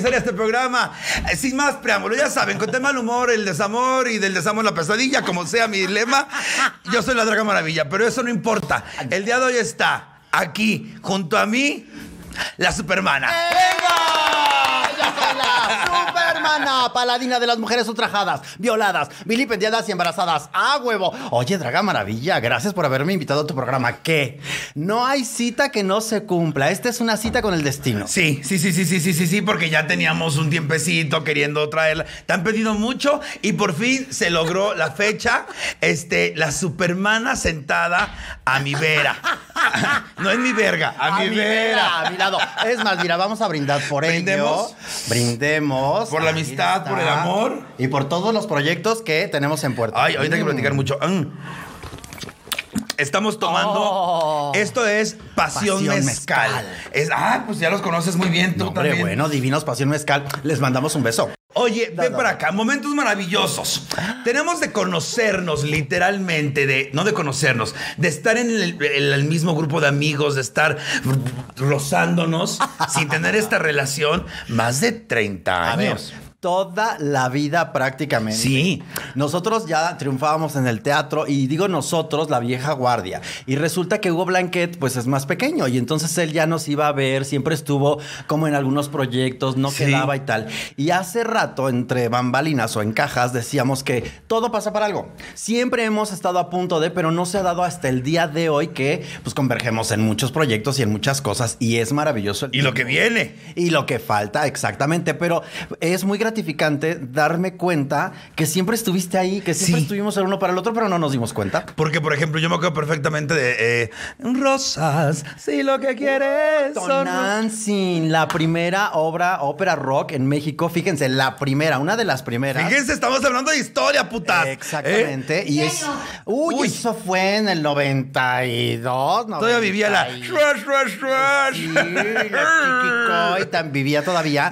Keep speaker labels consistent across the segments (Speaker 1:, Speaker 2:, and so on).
Speaker 1: de este programa. Eh, Sin más preámbulo, ya saben, con tema del humor, el desamor y del desamor la pesadilla, como sea mi lema. Yo soy la Draga Maravilla, pero eso no importa. El día de hoy está aquí, junto a mí, la Supermana.
Speaker 2: Supermana, paladina de las mujeres ultrajadas, violadas, vilipendiadas y embarazadas. ¡Ah, huevo! Oye, Draga Maravilla, gracias por haberme invitado a tu programa. ¿Qué? No hay cita que no se cumpla. Esta es una cita con el destino.
Speaker 1: Sí, sí, sí, sí, sí, sí, sí, sí, porque ya teníamos un tiempecito queriendo traerla. Te han pedido mucho y por fin se logró la fecha. Este, la Supermana sentada a mi vera. No es mi verga, a, mi, vera.
Speaker 2: A mi lado. Es más, mira, vamos a brindar por
Speaker 1: ¿Brindemos?
Speaker 2: ello. Brindemos.
Speaker 1: Por la amistad, por el amor.
Speaker 2: Y por todos los proyectos que tenemos en puerta.
Speaker 1: Ay, ahorita hay que
Speaker 2: Mm.
Speaker 1: platicar mucho. Mm. Estamos tomando.
Speaker 2: Oh.
Speaker 1: Esto es Pasión,
Speaker 2: Pasión
Speaker 1: Mezcal.
Speaker 2: Mezcal.
Speaker 1: Es, ah, pues ya los conoces muy bien tú
Speaker 2: No, hombre,
Speaker 1: también.
Speaker 2: bueno, Divinos Pasión Mezcal. Les mandamos un beso.
Speaker 1: Oye, ven para acá, momentos maravillosos. Tenemos de conocernos literalmente, de no de conocernos, de estar en el, en el mismo grupo de amigos, de estar rozándonos sin tener esta relación más de 30
Speaker 2: A ver,
Speaker 1: años.
Speaker 2: Toda la vida prácticamente.
Speaker 1: Sí.
Speaker 2: Nosotros ya triunfábamos en el teatro y digo nosotros, la vieja guardia. Y resulta que Hugo Blanquet pues es más pequeño y entonces él ya nos iba a ver, siempre estuvo como en algunos proyectos, no
Speaker 1: Sí.
Speaker 2: quedaba y tal. Y hace rato entre bambalinas o en cajas decíamos que todo pasa para algo. Siempre hemos estado a punto de, pero no se ha dado hasta el día de hoy que pues convergemos en muchos proyectos y en muchas cosas y es maravilloso. el
Speaker 1: Y lo que viene.
Speaker 2: Y lo que falta, exactamente. Pero es muy gratificante darme cuenta que siempre estuviste ahí, que siempre
Speaker 1: Sí.
Speaker 2: estuvimos el uno para el otro, pero no nos dimos cuenta.
Speaker 1: Porque, por ejemplo, yo me acuerdo perfectamente de eh, Rosas, si lo que quieres son
Speaker 2: Tonantzin, la primera obra ópera rock en México. Fíjense, la primera, una de las primeras.
Speaker 1: Fíjense, estamos hablando de historia, putas.
Speaker 2: Exactamente. Y
Speaker 3: ¿Qué
Speaker 2: es. Uy,
Speaker 1: Uy.
Speaker 2: eso fue en el 92.
Speaker 1: Todavía vivía la
Speaker 2: 90 y-
Speaker 1: rush, rush, rush.
Speaker 2: Sí, la Coy tan vivía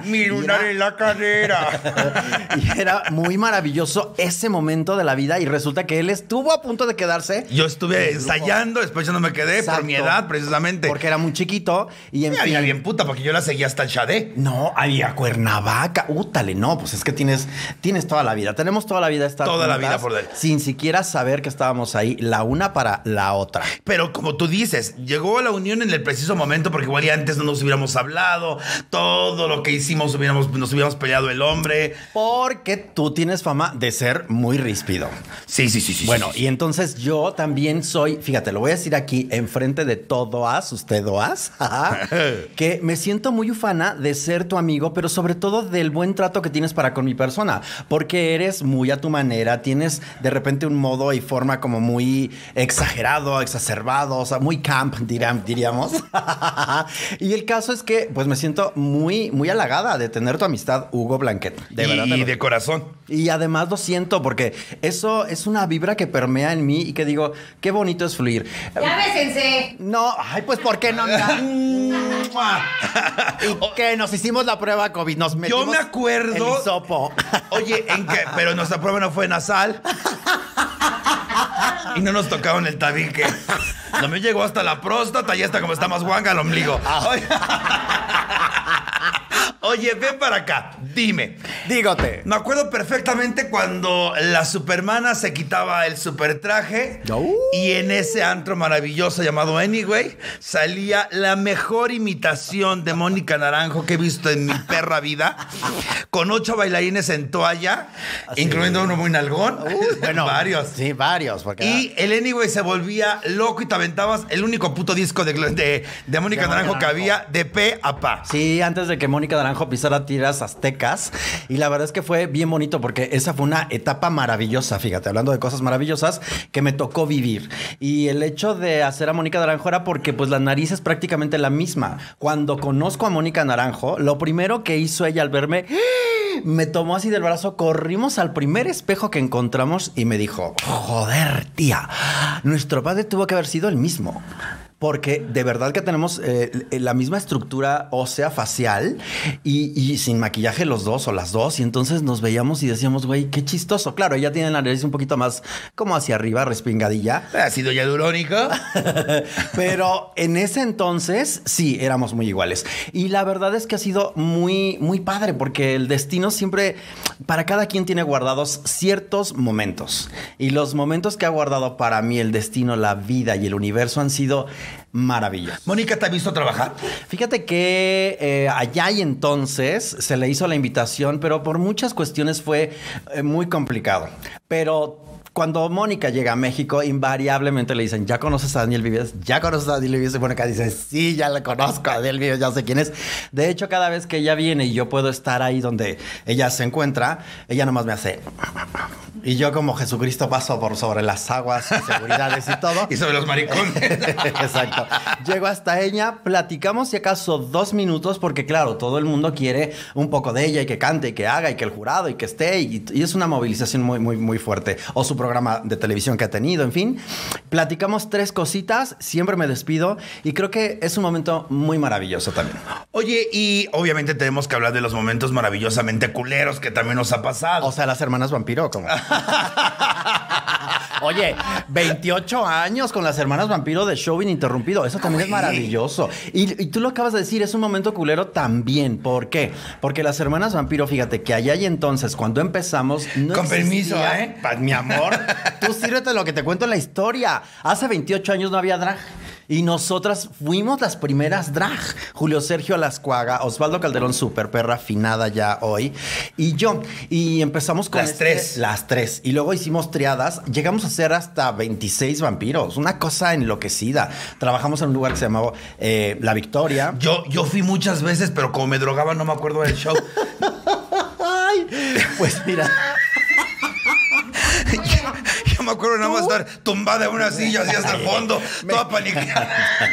Speaker 1: Mi
Speaker 2: Y
Speaker 1: lunar
Speaker 2: era-
Speaker 1: en la cadera.
Speaker 2: Y era muy maravilloso ese momento de la vida y resulta que él estuvo a punto de quedarse.
Speaker 1: Yo estuve ensayando, después ya no me quedé por mi edad, precisamente.
Speaker 2: Porque era muy chiquito y en
Speaker 1: Me había
Speaker 2: fin-
Speaker 1: bien puta, porque yo la seguía hasta el Shadé.
Speaker 2: No, había Cuernavaca. Útale, no, pues es que tienes, tienes toda la vida. Tenemos toda la vida estar
Speaker 1: Toda la vida por delante.
Speaker 2: Sin siquiera saber que estábamos ahí, la una para la otra.
Speaker 1: Pero como tú dices, llegó la unión en el preciso momento, porque igual ya antes no nos hubiéramos hablado, todo lo que hicimos hubiéramos, nos hubiéramos peleado el hombre.
Speaker 2: Porque tú tienes fama de ser muy ríspido.
Speaker 1: Sí, sí, sí, sí.
Speaker 2: Bueno,
Speaker 1: sí, sí.
Speaker 2: y entonces yo también soy, fíjate, lo voy a decir aquí enfrente de todoas, ustedoas, que me siento muy ufana de ser tu amigo, pero sobre todo del buen trato que tienes para con mi persona, porque eres muy a tu manera, tienes de repente un modo y forma como muy exagerado, exacerbado, o sea, muy camp, diríamos. y el caso es que, pues me siento muy, muy halagada de tener tu amistad, Hugo Blanquet. De
Speaker 1: y,
Speaker 2: verdad. te
Speaker 1: y
Speaker 2: lo
Speaker 1: de corazón.
Speaker 2: y además lo siento porque eso es una vibra que permea en mí y que digo, qué bonito es fluir.
Speaker 3: Ya bésense.
Speaker 2: No, ay, pues ¿por qué no? ¿Y qué? Nos hicimos la prueba COVID, nos metimos
Speaker 1: me acuerdo-
Speaker 2: el hisopo.
Speaker 1: Oye, ¿en qué? Pero nuestra prueba no fue nasal. Y no nos tocaron el tabique. No me llegó hasta la próstata y hasta como está más guanga el ombligo. Oye, Oye, ven para acá, dime.
Speaker 2: Dígote.
Speaker 1: Me acuerdo perfectamente cuando la Supermana se quitaba el super traje
Speaker 2: Uh.
Speaker 1: y en ese antro maravilloso llamado Anyway salía la mejor imitación de Mónica Naranjo que he visto en mi perra vida, con ocho bailarines en toalla, incluyendo uno muy nalgón,
Speaker 2: Uh, bueno,
Speaker 1: varios.
Speaker 2: Sí, varios. Porque
Speaker 1: Y el Anyway se volvía loco y te aventabas el único puto disco de, de, de Mónica Naranjo que había de pe a pa.
Speaker 2: Sí, antes de que Mónica Naranjo pisara tiras aztecas. Y la verdad es que fue bien bonito porque esa fue una etapa maravillosa, fíjate, hablando de cosas maravillosas que me tocó vivir. Y el hecho de hacer a Mónica Naranjo era porque pues la nariz es prácticamente la misma. Cuando conozco a Mónica Naranjo, lo primero que hizo ella al verme, me tomó así del brazo, corrimos al primer espejo que encontramos y me dijo, joder, tía, nuestro padre tuvo que haber sido el mismo. Porque de verdad que tenemos eh, la misma estructura ósea facial y, y sin maquillaje los dos o las dos. Y entonces nos veíamos y decíamos, güey, qué chistoso. Claro, ella tiene la nariz un poquito más como hacia arriba, respingadilla.
Speaker 1: Ácido hialurónico.
Speaker 2: Pero en ese entonces sí éramos muy iguales. Y la verdad es que ha sido muy, muy padre porque el destino siempre, para cada quien tiene guardados ciertos momentos. Y los momentos que ha guardado para mí el destino, la vida y el universo han sido maravillosos.
Speaker 1: Mónica, ¿te ha visto trabajar?
Speaker 2: Fíjate que eh, allá y entonces se le hizo la invitación, pero por muchas cuestiones fue eh, muy complicado. Pero cuando Mónica llega a México, invariablemente le dicen, ¿ya conoces a Daniel Vives? ¿Ya conoces a Daniel Vives? Y Mónica dice, sí, ya le conozco a Daniel Vives, ya sé quién es. De hecho, cada vez que ella viene y yo puedo estar ahí donde ella se encuentra, ella nomás me hace... Y yo como Jesucristo paso por sobre las aguas, seguridades y todo.
Speaker 1: y sobre los maricones.
Speaker 2: Exacto. Llego hasta ella, platicamos si acaso dos minutos, porque claro, todo el mundo quiere un poco de ella y que cante y que haga y que el jurado y que esté. Y, y es una movilización muy, muy, muy fuerte. O su programa de televisión que ha tenido, en fin. Platicamos tres cositas, siempre me despido y creo que es un momento muy maravilloso también.
Speaker 1: Oye, y obviamente tenemos que hablar de los momentos maravillosamente culeros que también nos ha pasado.
Speaker 2: O sea, las hermanas vampiro, como. Oye, 28 años con las hermanas vampiro de show ininterrumpido. Eso también es maravilloso. Y, y tú lo acabas de decir, es un momento culero también. ¿Por qué? Porque las hermanas vampiro, fíjate que allá y entonces, cuando empezamos, no
Speaker 1: Con permiso, ¿eh?
Speaker 2: Mi amor, tú sírvete lo que te cuento en la historia. Hace 28 años no había drag. Y nosotras fuimos las primeras drag. Julio Sergio Alascuaga, Osvaldo Calderón, super perra, finada ya hoy. Y yo. Y empezamos con.
Speaker 1: Las
Speaker 2: este-
Speaker 1: tres.
Speaker 2: Las tres. Y luego hicimos triadas. Llegamos a ser hasta 26 vampiros. Una cosa enloquecida. Trabajamos en un lugar que se llamaba eh, La Victoria.
Speaker 1: Yo, yo fui muchas veces, pero como me drogaba no me acuerdo del show.
Speaker 2: Ay, pues mira.
Speaker 1: Yo me acuerdo nada más estar tumbada en una silla así hasta el fondo, toda paniqueada.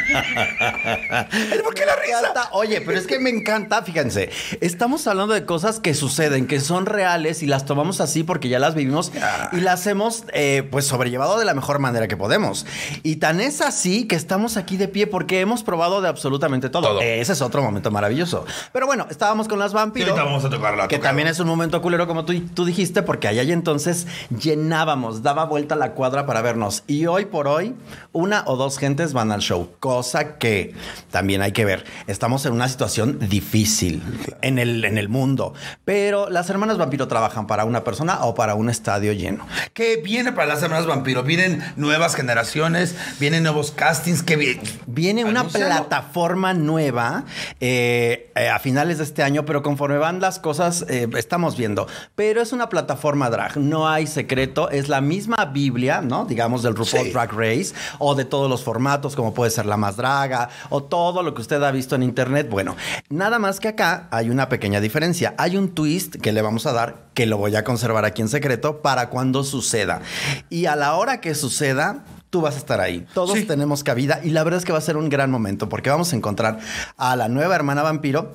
Speaker 1: ¿Por qué la risa?
Speaker 2: Oye, pero es que me encanta, fíjense, estamos hablando de cosas que suceden, que son reales y las tomamos así porque ya las vivimos y las hemos eh, pues sobrellevado de la mejor manera que podemos. Y tan es así que estamos aquí de pie porque hemos probado de absolutamente todo.
Speaker 1: Todo.
Speaker 2: Ese es otro momento maravilloso. Pero bueno, estábamos con las
Speaker 1: Sí,
Speaker 2: vampiros.
Speaker 1: ahorita vamos a tocarla.
Speaker 2: Que también es un momento culero, como tú, tú dijiste, porque allá y entonces llenábamos, daba vuelta la cuadra para vernos. Y hoy por hoy, una o dos gentes van al show, cosa que también hay que ver. Estamos en una situación difícil en el, en el mundo, pero las hermanas vampiro trabajan para una persona o para un estadio lleno.
Speaker 1: ¿Qué viene para las hermanas vampiro? Vienen nuevas generaciones, vienen nuevos castings. ¿Qué viene?
Speaker 2: Viene una
Speaker 1: Anúncialo.
Speaker 2: plataforma nueva eh, eh, a finales de este año, pero conforme van las cosas, eh, estamos viendo. Pero es una plataforma drag, no hay secreto, es la misma Biblia, ¿no? Digamos del RuPaul
Speaker 1: Sí.
Speaker 2: Drag Race, o de todos los formatos, como puede ser la más draga, o todo lo que usted ha visto en internet. Bueno, nada más que acá hay una pequeña diferencia. Hay un twist que le vamos a dar, que lo voy a conservar aquí en secreto, para cuando suceda. Y a la hora que suceda, tú vas a estar ahí. Todos
Speaker 1: Sí.
Speaker 2: tenemos cabida y la verdad es que va a ser un gran momento porque vamos a encontrar a la nueva hermana vampiro.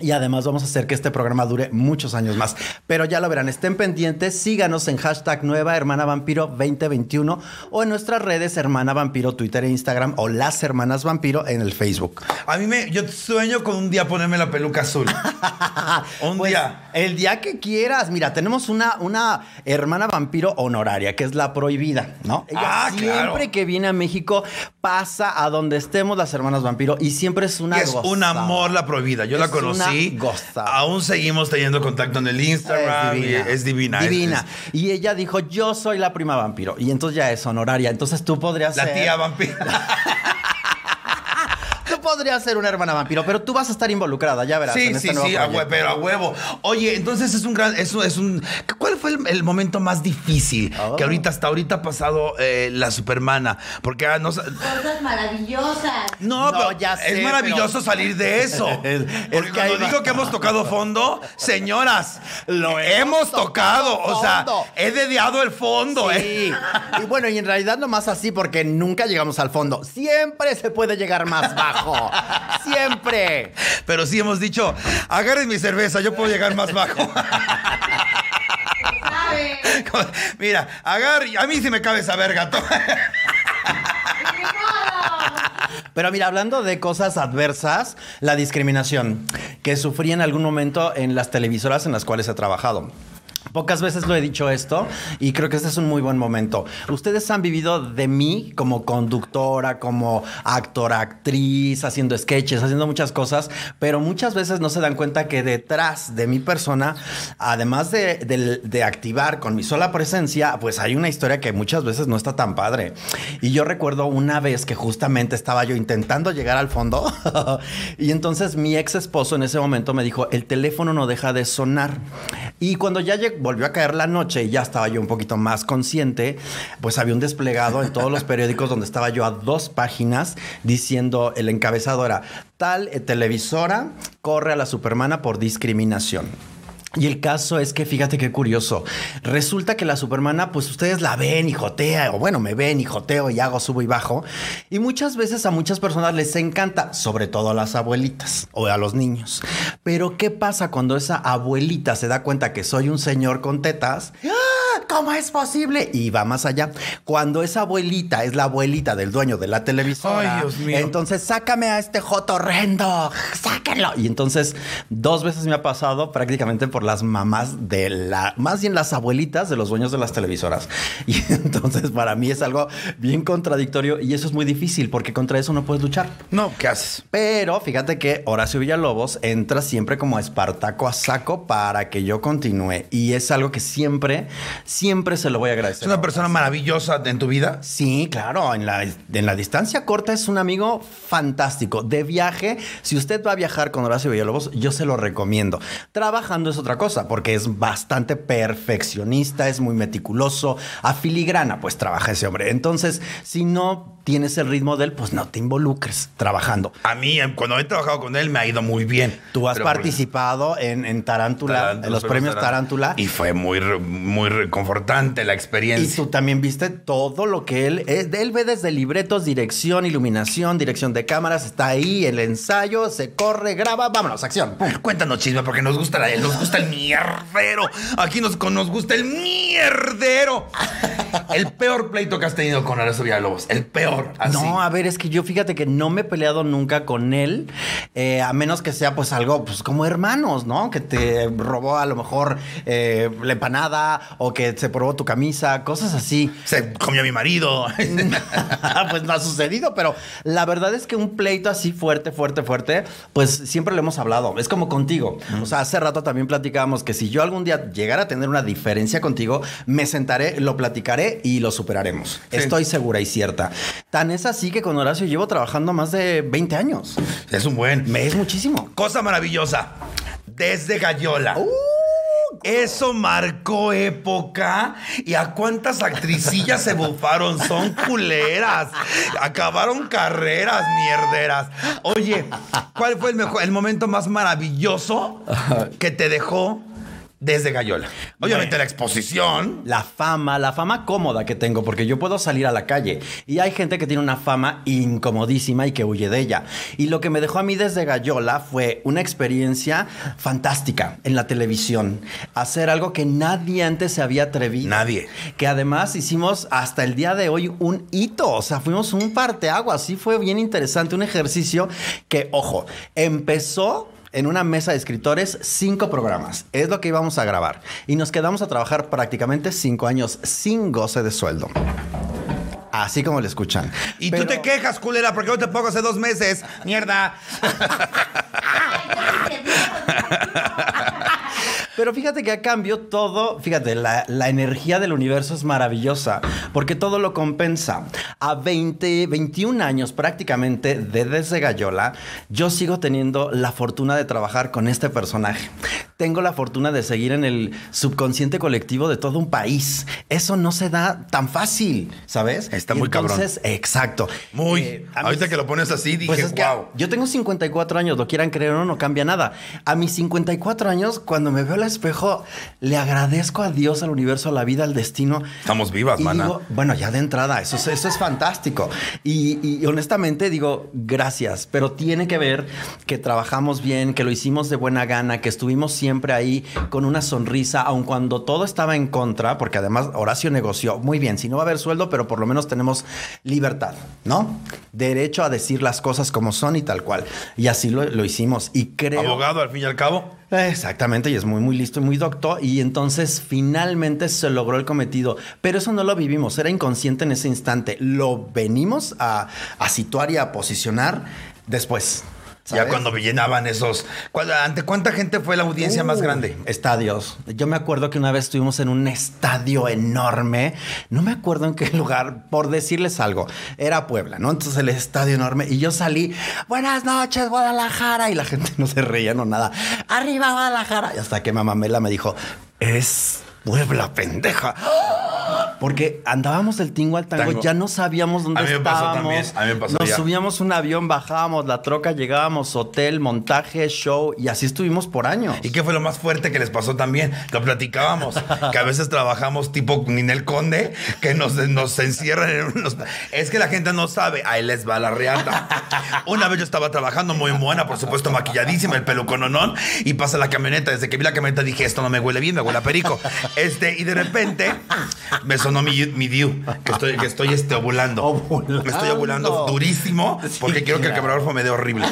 Speaker 2: Y además vamos a hacer que este programa dure muchos años más. Pero ya lo verán, estén pendientes, síganos en hashtag Nueva Hermana Vampiro 2021 o en nuestras redes Hermana Vampiro, Twitter e Instagram o Las Hermanas Vampiro en el Facebook.
Speaker 1: A mí me, yo sueño con un día ponerme la peluca azul. un
Speaker 2: Pues,
Speaker 1: día.
Speaker 2: El día que quieras. Mira, tenemos una, una hermana vampiro honoraria, que es la prohibida, ¿no? Ella
Speaker 1: Ah,
Speaker 2: siempre
Speaker 1: claro.
Speaker 2: que viene a México pasa a donde estemos las hermanas vampiro y siempre es una
Speaker 1: Y es un amor la prohibida. Yo la
Speaker 2: Es
Speaker 1: Aún seguimos teniendo contacto en el Instagram. y Es divina. es-
Speaker 2: Divina.
Speaker 1: es
Speaker 2: Y ella dijo, yo soy la prima vampiro. Y entonces ya es honoraria. Entonces tú podrías
Speaker 1: la
Speaker 2: ser...
Speaker 1: tía vampira.
Speaker 2: Tú podrías ser una hermana vampiro, pero tú vas a estar involucrada, ya verás.
Speaker 1: Sí,
Speaker 2: en este
Speaker 1: sí, sí, a pero a huevo. Oye, entonces es un gran, eso es un. ¿Cuál fue el, el momento más difícil
Speaker 2: Oh.
Speaker 1: que ahorita hasta ahorita ha pasado eh, la Supermana? Porque ah, no, sa-
Speaker 3: Cosas maravillosas.
Speaker 1: no,
Speaker 2: No,
Speaker 1: pero
Speaker 2: ya sé,
Speaker 1: es maravilloso
Speaker 2: pero-
Speaker 1: salir de eso.
Speaker 2: Es- es
Speaker 1: Porque
Speaker 2: que
Speaker 1: cuando digo que hemos tocado fondo, señoras,
Speaker 2: Lo
Speaker 1: hemos tocado.
Speaker 2: tocado
Speaker 1: O sea, he dediado el fondo, ¿eh?
Speaker 2: Sí. Y bueno, y en realidad no más así porque nunca llegamos al fondo. Siempre se puede llegar más bajo. Siempre.
Speaker 1: Pero sí hemos dicho, agarren mi cerveza, yo puedo llegar más bajo. Mira, agar, a mí sí me cabe esa verga.
Speaker 2: Pero mira, hablando de cosas adversas, la discriminación que sufrí en algún momento en las televisoras en las cuales he trabajado. Pocas veces lo he dicho esto y creo que este es un muy buen momento. Ustedes han vivido de mí como conductora, como actora, actriz, haciendo sketches, haciendo muchas cosas, pero muchas veces no se dan cuenta que detrás de mi persona, además de, de- de activar con mi sola presencia, pues hay una historia que muchas veces no está tan padre. Y yo recuerdo una vez que justamente estaba yo intentando llegar al fondo y entonces mi ex esposo en ese momento me dijo, el teléfono no deja de sonar. Y cuando ya lleg- volvió a caer la noche y ya estaba yo un poquito más consciente, pues había un desplegado en todos los periódicos donde estaba yo a dos páginas diciendo, el encabezado era, tal eh, televisora corre a la supermana por discriminación. Y el caso es que fíjate qué curioso. Resulta que la Supermana, pues ustedes la ven y jotea, o bueno, me ven y y hago, subo y bajo. Y muchas veces a muchas personas les encanta, sobre todo a las abuelitas o a los niños. Pero ¿qué pasa cuando esa abuelita se da cuenta que soy un señor con tetas? ¡Ah! ¿Cómo es posible? Y va más allá. Cuando esa abuelita es la abuelita del dueño de la televisora,
Speaker 1: Ay, Dios mío.
Speaker 2: entonces sácame a este joto horrendo, sáquenlo. Y entonces dos veces me ha pasado prácticamente por las mamás de la, más bien las abuelitas de los dueños de las televisoras. Y entonces para mí es algo bien contradictorio y eso es muy difícil porque contra eso no puedes luchar.
Speaker 1: No, ¿qué haces?
Speaker 2: Pero fíjate que Horacio Villalobos entra siempre como Espartaco a saco para que yo continúe. Y es algo que siempre, siempre se lo voy a agradecer.
Speaker 1: Es una persona maravillosa en tu vida.
Speaker 2: Sí, claro, en la, en la distancia corta es un amigo fantástico. De viaje, si usted va a viajar con Horacio Villalobos, yo se lo recomiendo. Trabajando es otra cosa, porque es bastante perfeccionista, es muy meticuloso, a filigrana, pues trabaja ese hombre. Entonces, si no tienes el ritmo de él, pues no te involucres trabajando.
Speaker 1: A mí, em, cuando he trabajado con él, me ha ido muy bien.
Speaker 2: Tú has
Speaker 1: por-
Speaker 2: participado en, en Tarántula,
Speaker 1: Tarántula,
Speaker 2: en los premios Tarántula.
Speaker 1: Y fue muy, muy reconfortante la
Speaker 2: Y
Speaker 1: experiencia.
Speaker 2: tú también viste todo lo que él es. Él ve desde libretos, dirección, iluminación, dirección de cámaras, está ahí, el ensayo, se corre, graba, vámonos, acción. Pum.
Speaker 1: Cuéntanos, chisme, porque nos gusta, la- nos gusta el mierdero. Aquí nos, nos gusta el mierdero. El peor pleito que has tenido con Horacio Villalobos. El peor. Así.
Speaker 2: No, a ver, es que yo fíjate que no me he peleado nunca con él, eh, a menos que sea pues algo pues como hermanos, ¿no? Que te robó a lo mejor eh, la empanada o que se probó tu camisa, cosas así.
Speaker 1: Se comió a mi marido.
Speaker 2: pues no ha sucedido, pero la verdad es que un pleito así fuerte, fuerte, fuerte, pues siempre lo hemos hablado. Es como contigo. O sea, hace rato también platicábamos que si yo algún día llegara a tener una diferencia contigo, me sentaré, lo platicaré y lo superaremos.
Speaker 1: Sí.
Speaker 2: Estoy segura y cierta. Tan es así que con Horacio llevo trabajando más de 20 años.
Speaker 1: es un buen.
Speaker 2: Me es muchísimo.
Speaker 1: Cosa maravillosa. Desde Gallola. Eso marcó época. ¿Y a cuántas actricillas se bufaron? Son culeras. Acabaron carreras mierderas. Oye, ¿cuál fue el, mejor, el momento más maravilloso que te dejó desde Gallola? Obviamente
Speaker 2: Bueno.
Speaker 1: la exposición.
Speaker 2: La fama, la fama cómoda que tengo, porque yo puedo salir a la calle y hay gente que tiene una fama incomodísima y que huye de ella. Y lo que me dejó a mí desde Gallola fue una experiencia fantástica en la televisión. Hacer algo que nadie antes se había atrevido.
Speaker 1: Nadie.
Speaker 2: Que además hicimos hasta el día de hoy un hito. O sea, fuimos un parteaguas. Sí fue bien interesante, un ejercicio que, ojo, empezó en una mesa de escritores cinco programas. Es lo que íbamos a grabar. Y nos quedamos a trabajar prácticamente cinco años sin goce de sueldo. Así como le escuchan.
Speaker 1: Y
Speaker 2: Pero-
Speaker 1: tú te quejas, culera, porque yo te pago hace dos meses. Mierda.
Speaker 2: Pero fíjate que a cambio todo, fíjate, la, la energía del universo es maravillosa, porque todo lo compensa. A 20, 21 años prácticamente de Desde Gallola, yo sigo teniendo la fortuna de trabajar con este personaje. Tengo la fortuna de seguir en el subconsciente colectivo de todo un país. Eso no se da tan fácil, ¿sabes?
Speaker 1: Está
Speaker 2: Y
Speaker 1: muy cabrón.
Speaker 2: Entonces, exacto.
Speaker 1: Muy.
Speaker 2: Eh,
Speaker 1: Ahorita que lo pones así, dije,
Speaker 2: pues
Speaker 1: wow.
Speaker 2: yo tengo 54 años, lo quieran creer o no, no cambia nada. A mis 54 años, cuando me veo espejo, le agradezco a Dios, al universo, a la vida, al destino.
Speaker 1: Estamos vivas,
Speaker 2: Y
Speaker 1: mana.
Speaker 2: digo, bueno, ya de entrada, eso, es- eso es fantástico. Y, y honestamente digo, gracias, pero tiene que ver que trabajamos bien, que lo hicimos de buena gana, que estuvimos siempre ahí con una sonrisa, aun cuando todo estaba en contra, porque además Horacio negoció muy bien, si no va a haber sueldo, pero por lo menos tenemos libertad, ¿no? Derecho a decir las cosas como son y tal cual. Y así lo, lo hicimos. Y creo...
Speaker 1: Abogado, al fin y al cabo.
Speaker 2: Exactamente, y es muy, muy listo y muy docto. Y entonces finalmente se logró el cometido. Pero eso no lo vivimos, era inconsciente en ese instante. Lo venimos a, a situar y a posicionar después.
Speaker 1: Ya cuando llenaban esos. ¿cuál- ¿Ante cuánta gente fue la audiencia más
Speaker 2: Uh,
Speaker 1: grande?
Speaker 2: Estadios. Yo me acuerdo que una vez estuvimos en un estadio enorme. No me acuerdo en qué lugar, por decirles algo. Era Puebla, ¿no? Entonces el estadio enorme. Y yo salí, buenas noches, Guadalajara. Y la gente no se reía, no nada. Arriba, Guadalajara. Y hasta que mamá Mela me dijo, es Puebla, pendeja. Porque andábamos del tingo al tango,
Speaker 1: Tango.
Speaker 2: ya no sabíamos dónde
Speaker 1: A mí me pasó
Speaker 2: estábamos.
Speaker 1: también, a mí me pasó
Speaker 2: Nos
Speaker 1: ya.
Speaker 2: subíamos un avión, bajábamos la troca, llegábamos, hotel, montaje, show, y así estuvimos por años.
Speaker 1: ¿Y qué fue lo más fuerte que les pasó también? Lo platicábamos, que a veces trabajamos tipo Ninel Conde, que nos, nos encierran en unos... Es que la gente no sabe, ahí les va la reata. Una vez yo estaba trabajando muy buena, por supuesto maquilladísima, el pelo con onón, y pasa la camioneta. Desde que vi la camioneta dije, esto no me huele bien, me huele a perico. Este, y de repente me sonó mi, mi Diu, que estoy, que estoy este, ovulando.
Speaker 2: Ovulando.
Speaker 1: Me estoy ovulando durísimo, porque
Speaker 2: Sí,
Speaker 1: quiero que el camarógrafo me dé horrible.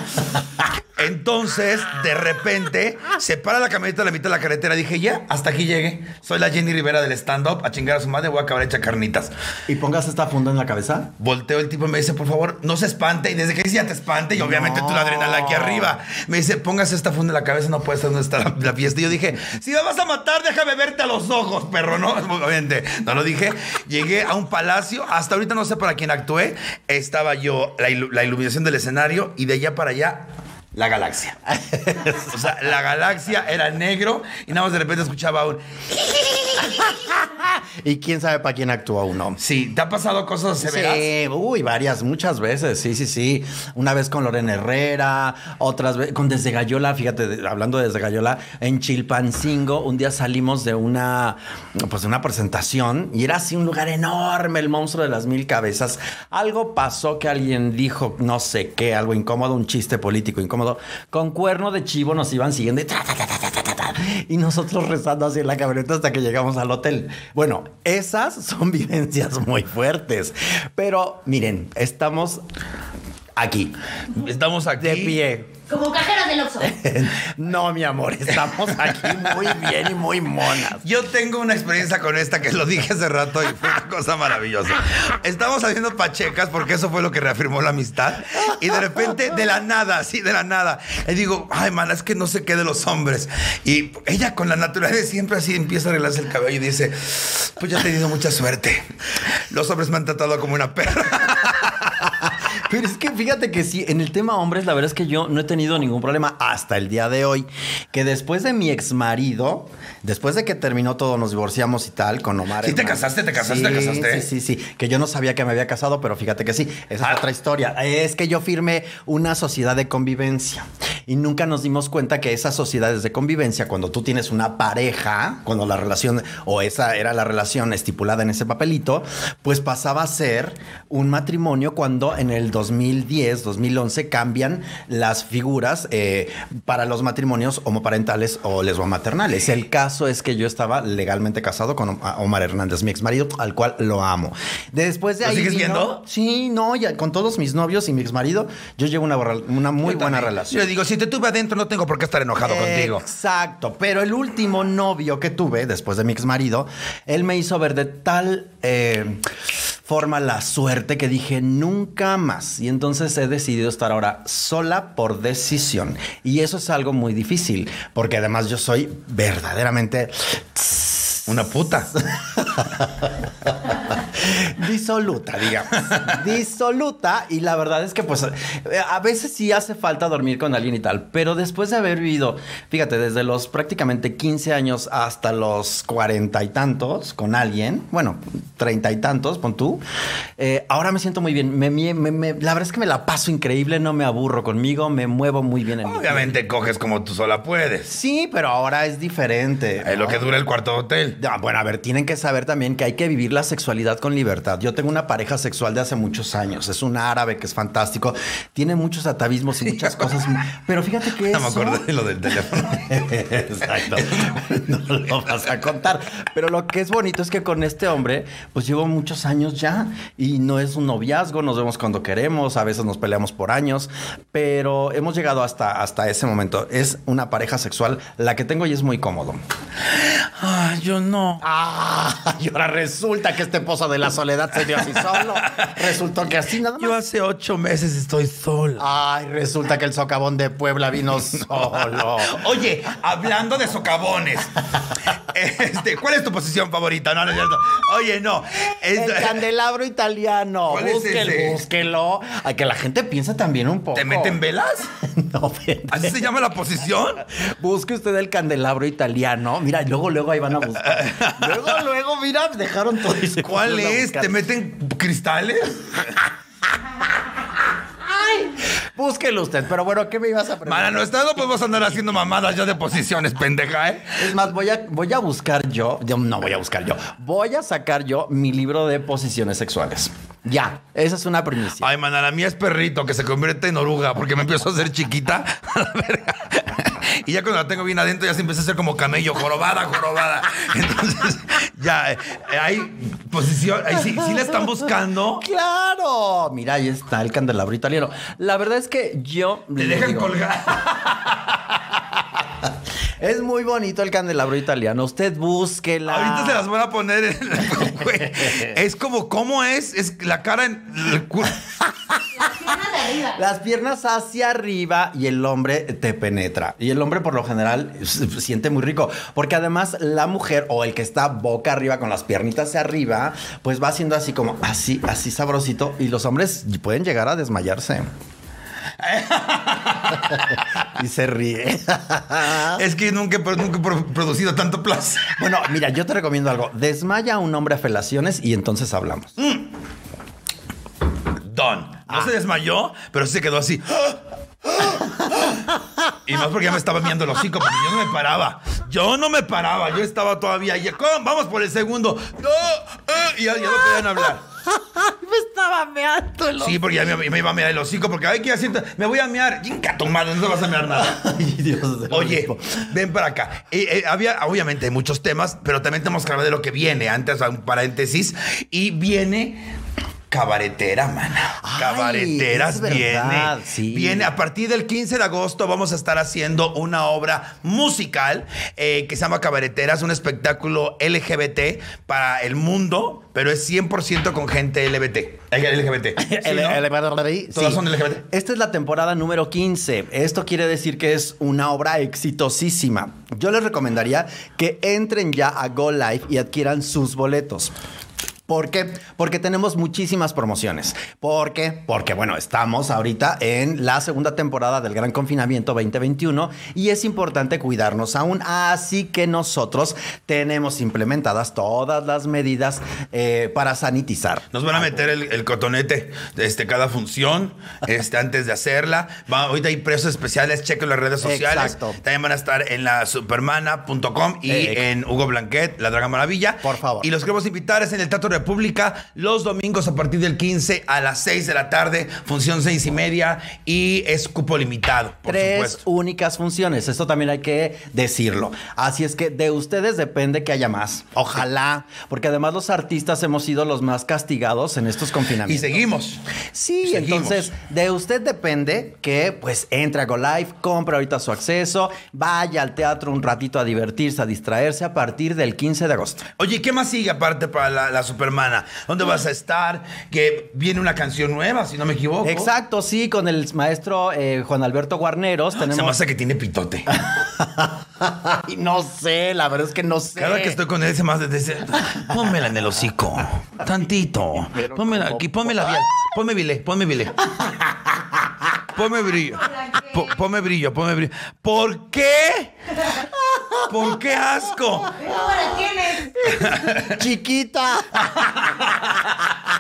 Speaker 1: Entonces, de repente, se para la camioneta a la mitad de la carretera. Dije, ya, hasta aquí llegué. Soy la Jenny Rivera del stand-up. A chingar a su madre, voy a acabar hecha carnitas.
Speaker 2: ¿Y pongas esta funda en la cabeza?
Speaker 1: Volteo el tipo y me dice, por favor, no se espante. Y desde que dice, ya te espante. Y obviamente
Speaker 2: No.
Speaker 1: tú la adrenalina aquí arriba. Me dice, póngase esta funda en la cabeza, no puede estar donde está la, la fiesta. Y yo dije, si me vas a matar, déjame verte a los ojos, perro. No, obviamente, no lo dije. Llegué a un palacio. Hasta ahorita no sé para quién actué. Estaba yo, la, la iluminación del escenario. Y de allá para allá, la galaxia. O sea, la galaxia era negro y nada más de repente escuchaba un...
Speaker 2: ¿Y quién sabe para quién actúa uno?
Speaker 1: Sí, ¿te ha pasado cosas severas?
Speaker 2: Sí, uy, varias, muchas veces, sí, sí, sí. Una vez con Lorena Herrera, otras veces con Desde Gallola, fíjate, hablando de Desde Gallola, en Chilpancingo, un día salimos de una, pues de una presentación y era así un lugar enorme, el monstruo de las mil cabezas. Algo pasó que alguien dijo, no sé qué, algo incómodo, un chiste político incómodo. Con cuerno de chivo nos iban siguiendo y tra, tra, tra, y nosotros rezando así en la camioneta hasta que llegamos al hotel. Bueno, esas son vivencias muy fuertes. Pero miren, estamos aquí,
Speaker 1: Estamos aquí.
Speaker 2: de pie.
Speaker 3: Como cajero del Oxxo.
Speaker 2: No, mi amor, estamos aquí muy bien y muy monas.
Speaker 1: Yo tengo una experiencia con esta que lo dije hace rato y fue una cosa maravillosa. Estamos haciendo pachecas porque eso fue lo que reafirmó la amistad. Y de repente, de la nada, así de la nada, le digo, ay, mana, es que no sé qué de los hombres. Y ella con la naturaleza de siempre así empieza a arreglarse el cabello y dice, pues ya he tenido mucha suerte. Los hombres me han tratado como una perra.
Speaker 2: Pero es que fíjate que sí, en el tema hombres, la verdad es que yo no he tenido ningún problema hasta el día de hoy. Que después de mi ex marido, después de que terminó todo, nos divorciamos y tal, con Omar.
Speaker 1: ¿Sí te
Speaker 2: hermano.
Speaker 1: casaste? ¿Te casaste?
Speaker 2: Sí,
Speaker 1: ¿Te casaste?
Speaker 2: Sí, sí, sí. Que yo no sabía que me había casado, pero fíjate que sí. Esa
Speaker 1: Ah.
Speaker 2: es otra historia. Es que yo firmé una sociedad de convivencia. Y nunca nos dimos cuenta que esas sociedades de convivencia, cuando tú tienes una pareja, cuando la relación, o esa era la relación estipulada en ese papelito, pues pasaba a ser un matrimonio cuando en el 2010, 2011 cambian las figuras eh, para los matrimonios homoparentales o lesbomaternales. El caso es que yo estaba legalmente casado con Om- Omar Hernández, mi ex marido, al cual lo amo. Después de
Speaker 1: ¿Lo
Speaker 2: ahí.
Speaker 1: sigues
Speaker 2: vino-
Speaker 1: viendo?
Speaker 2: Sí, no, ya con todos mis novios y mi ex marido, yo llevo una, muy
Speaker 1: Yo
Speaker 2: buena
Speaker 1: también.
Speaker 2: relación.
Speaker 1: Yo le digo, si te tuve adentro, no tengo por qué estar enojado contigo.
Speaker 2: Exacto, pero el último novio que tuve después de mi ex marido, él me hizo ver de tal eh, forma la suerte que dije nunca más. Y entonces he decidido estar ahora sola por decisión. Y eso es algo muy difícil, porque además yo soy verdaderamente
Speaker 1: Una puta.
Speaker 2: disoluta, digamos. disoluta. Y la verdad es que, pues, a veces sí hace falta dormir con alguien y tal. Pero después de haber vivido, fíjate, desde los prácticamente 15 años hasta los cuarenta y tantos con alguien, bueno, treinta y tantos, pon tú, eh, ahora me siento muy bien. Me- me- me- la verdad es que me la paso increíble, no me aburro conmigo, me muevo muy bien en mi
Speaker 1: Obviamente coges como tú sola puedes.
Speaker 2: Sí, pero ahora es diferente.
Speaker 1: Es lo que dura el cuarto hotel.
Speaker 2: Bueno, a ver, tienen que saber también que hay que vivir la sexualidad con libertad. Yo tengo una pareja sexual de hace muchos años. Es un árabe que es fantástico. Tiene muchos atavismos y muchas cosas. Pero fíjate que
Speaker 1: No me
Speaker 2: eso...
Speaker 1: acordé de lo del teléfono.
Speaker 2: Exacto. No lo vas a contar. Pero lo que es bonito es que con este hombre, pues llevo muchos años ya y no es un noviazgo, nos vemos cuando queremos, a veces nos peleamos por años, pero hemos llegado hasta, hasta ese momento. Es una pareja sexual la que tengo y es muy cómodo.
Speaker 1: Ah, yo no.
Speaker 2: Ah, y ahora resulta que este pozo de la soledad se dio así solo. Resultó que así nada más.
Speaker 1: Yo hace ocho meses estoy sola.
Speaker 2: Ay, resulta que el socavón de Puebla vino solo.
Speaker 1: Oye, hablando de socavones, este, ¿cuál es tu posición favorita? No, no es cierto. Oye, no.
Speaker 2: El candelabro italiano.
Speaker 1: ¿Cuál es
Speaker 2: Búsquelo,
Speaker 1: ese?
Speaker 2: búsquelo. Ay, que la gente piense también un poco.
Speaker 1: ¿Te meten velas?
Speaker 2: No.
Speaker 1: ¿Así se llama la posición?
Speaker 2: Busque usted el candelabro italiano. Mira, luego, luego ahí van a buscar. Luego, luego, mira, dejaron todo. y
Speaker 1: ¿Cuál
Speaker 2: a
Speaker 1: es? ¿Te meten cristales?
Speaker 2: Búsquelo usted. Pero bueno, ¿qué me ibas a preguntar?
Speaker 1: Mana, no está, no podemos andar haciendo mamadas ya de posiciones, pendeja, ¿eh?
Speaker 2: Es más, voy a, voy a buscar yo, yo no voy a buscar yo, voy a sacar yo mi libro de posiciones sexuales. Ya, esa es una primicia.
Speaker 1: Ay, mana, la mía es perrito que se convierte en oruga porque me empiezo a hacer chiquita. A la verga. Y ya cuando la tengo bien adentro ya se empieza a hacer como camello, jorobada, jorobada. Entonces, ya, eh, hay posición, ahí sí, sí la están buscando.
Speaker 2: ¡Claro! Mira, ahí está el candelabro italiano. La verdad es que yo...
Speaker 1: Te
Speaker 2: les
Speaker 1: dejan
Speaker 2: digo,
Speaker 1: colgar.
Speaker 2: Es muy bonito el candelabro italiano. Usted búsquela.
Speaker 1: Ahorita se las voy a poner en. Es como, ¿cómo es? Es la cara en
Speaker 3: arriba.
Speaker 2: Las piernas hacia arriba y el hombre te penetra. Y el hombre por lo general se siente muy rico. Porque además la mujer o el que está boca arriba con las piernitas hacia arriba, pues va haciendo así como así, así sabrosito. Y los hombres pueden llegar a desmayarse. y se ríe.
Speaker 1: Es que nunca, he- nunca he pro- producido tanto placer.
Speaker 2: bueno, mira, yo te recomiendo algo. Desmaya a un hombre a felaciones y entonces hablamos.
Speaker 1: Don. No
Speaker 2: Ah.
Speaker 1: se desmayó, pero sí se quedó así. Y más porque ya me estaba viendo el hocico, porque yo no me paraba. Yo no me paraba, yo estaba todavía ahí. ¿Cómo? Vamos por el segundo. No, eh, y ya, ya no podían hablar.
Speaker 2: Me estaba meando el
Speaker 1: Sí, porque ya me, me iba a mirar el hocico, porque hay que haciendo. Me voy a mear. Madre, no te vas a mear nada.
Speaker 2: Ay, Dios del
Speaker 1: Oye, ven para acá. Eh, eh, había, obviamente, hay muchos temas, pero también tenemos que hablar de lo que viene. Antes, un paréntesis. Y viene. Cabaretera, mana.
Speaker 2: Ay,
Speaker 1: Cabareteras
Speaker 2: verdad,
Speaker 1: viene.
Speaker 2: sí.
Speaker 1: Viene a partir del 15 de agosto. Vamos a estar haciendo una obra musical eh, que se llama Cabareteras, un espectáculo LGBT para el mundo, pero es 100% con gente LGBT. LGBT. Sí, ¿no? Todas son LGBT.
Speaker 2: Esta es la temporada número 15. Esto quiere decir que es una obra exitosísima. Yo les recomendaría que entren ya a Go Live y adquieran sus boletos. ¿Por qué? Porque tenemos muchísimas promociones. ¿Por qué? Porque, bueno, estamos ahorita en la segunda temporada del Gran Confinamiento 2021 y es importante cuidarnos aún. Así que nosotros tenemos implementadas todas las medidas eh, para sanitizar.
Speaker 1: Nos van a meter el, el cotonete este, cada función este, antes de hacerla. Va- ahorita hay precios especiales, chequen las redes sociales.
Speaker 2: Exacto.
Speaker 1: También van a estar en la supermana.com y
Speaker 2: Eh,
Speaker 1: en Hugo Blanquet, La Draga Maravilla.
Speaker 2: Por favor.
Speaker 1: Y los queremos invitar es en el Teatro República los domingos a partir del 15 a las 6 de la tarde, función 6 y media y es cupo limitado, por
Speaker 2: Tres
Speaker 1: supuesto.
Speaker 2: únicas funciones. Esto también hay que decirlo. Así es que de ustedes depende que haya más. Ojalá. Porque además los artistas hemos sido los más castigados en estos
Speaker 1: Y
Speaker 2: confinamientos.
Speaker 1: seguimos.
Speaker 2: Sí,
Speaker 1: Seguimos.
Speaker 2: entonces de usted depende que pues entre a GoLive, compre ahorita su acceso, vaya al teatro un ratito a divertirse, a distraerse a partir del 15 de agosto.
Speaker 1: Oye, ¿qué más sigue aparte para la, la? Supermana? ¿Dónde vas a estar? Que viene una canción nueva, si no me equivoco.
Speaker 2: Exacto, sí, con el maestro eh, Juan Alberto Guarneros
Speaker 1: Se me
Speaker 2: tenemos...
Speaker 1: hace que tiene pitote.
Speaker 2: Ay, no sé, la verdad es que no sé.
Speaker 1: Cada que estoy con él se me hace decir, pónmela en el hocico, tantito. Pónmela aquí, pónmela bien. Ponme bile, ponme bile. Ponme brillo. Po- Ponme brillo, ponme brillo. ¿Por qué? ¿Por qué asco?
Speaker 3: ¿Qué número tienes?
Speaker 2: Chiquita.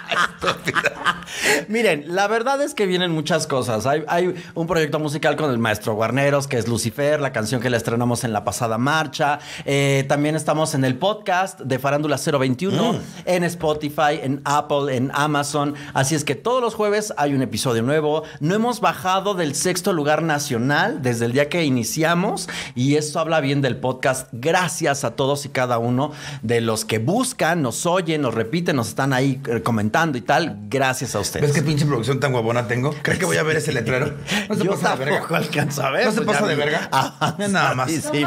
Speaker 2: Miren, la verdad es que vienen muchas cosas. Hay, hay un proyecto musical con el maestro Guarneros, que es Lucifer, la canción que le estrenamos en la pasada marcha. Eh, también estamos en el podcast de Farándula 021, en Spotify, en Apple, en Amazon. Así es que todos los jueves hay un episodio nuevo. No hemos bajado del sexto lugar nacional desde el día que iniciamos y eso habla bien del podcast. Gracias a todos y cada uno de los que buscan, nos oyen, nos repiten, nos están ahí eh, comentando y tal. Gracias a ustedes.
Speaker 1: ¿Ves qué pinche producción tan guabona tengo? ¿Crees que voy a ver ese letrero? No se
Speaker 2: Yo
Speaker 1: pasa de verga.
Speaker 2: alcanzo a ver.
Speaker 1: ¿No se
Speaker 2: pues
Speaker 1: pasa de verga?
Speaker 2: Ah,
Speaker 1: nada más.
Speaker 2: sí, sí,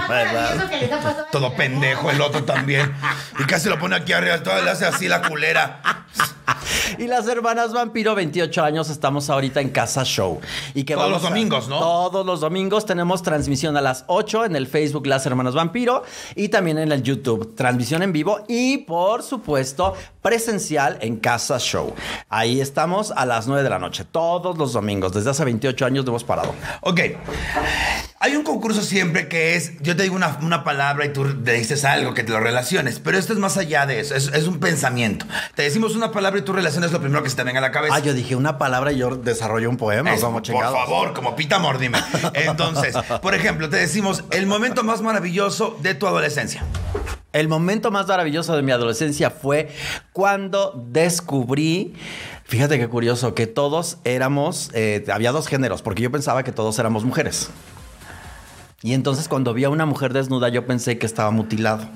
Speaker 1: Todo pendejo, el otro también. Y casi lo pone aquí arriba, todo le hace así la culera.
Speaker 2: Y las hermanas Vampiro, 28 años, estamos ahorita en Casa Show. Y que
Speaker 1: Todos los
Speaker 2: a-
Speaker 1: domingos, ¿no?
Speaker 2: Todos los domingos tenemos transmisión a las 8 en el Facebook Las Hermanas Vampiro y también en el YouTube. Transmisión en vivo y, por supuesto, presencial en Casa Show. Ahí estamos a las 9 de la noche, todos los domingos. Desde hace 28 años no hemos parado.
Speaker 1: Ok. Hay un concurso siempre que es, yo te digo una, una palabra y tú te dices algo que te lo relaciones, pero esto es más allá de eso, es, es un pensamiento. Te decimos una palabra y tú relacionas lo primero que se te venga a la cabeza.
Speaker 2: Ah, yo dije una palabra y yo desarrollo un poema.
Speaker 1: Es,
Speaker 2: somos
Speaker 1: por
Speaker 2: chingados.
Speaker 1: favor, como pita mordime. Entonces, por ejemplo, te decimos el momento más maravilloso de tu adolescencia.
Speaker 2: El momento más maravilloso de mi adolescencia fue cuando descubrí, fíjate qué curioso, que todos éramos, eh, había dos géneros, porque yo pensaba que todos éramos mujeres. Y entonces cuando vi a una mujer desnuda yo pensé que estaba mutilado.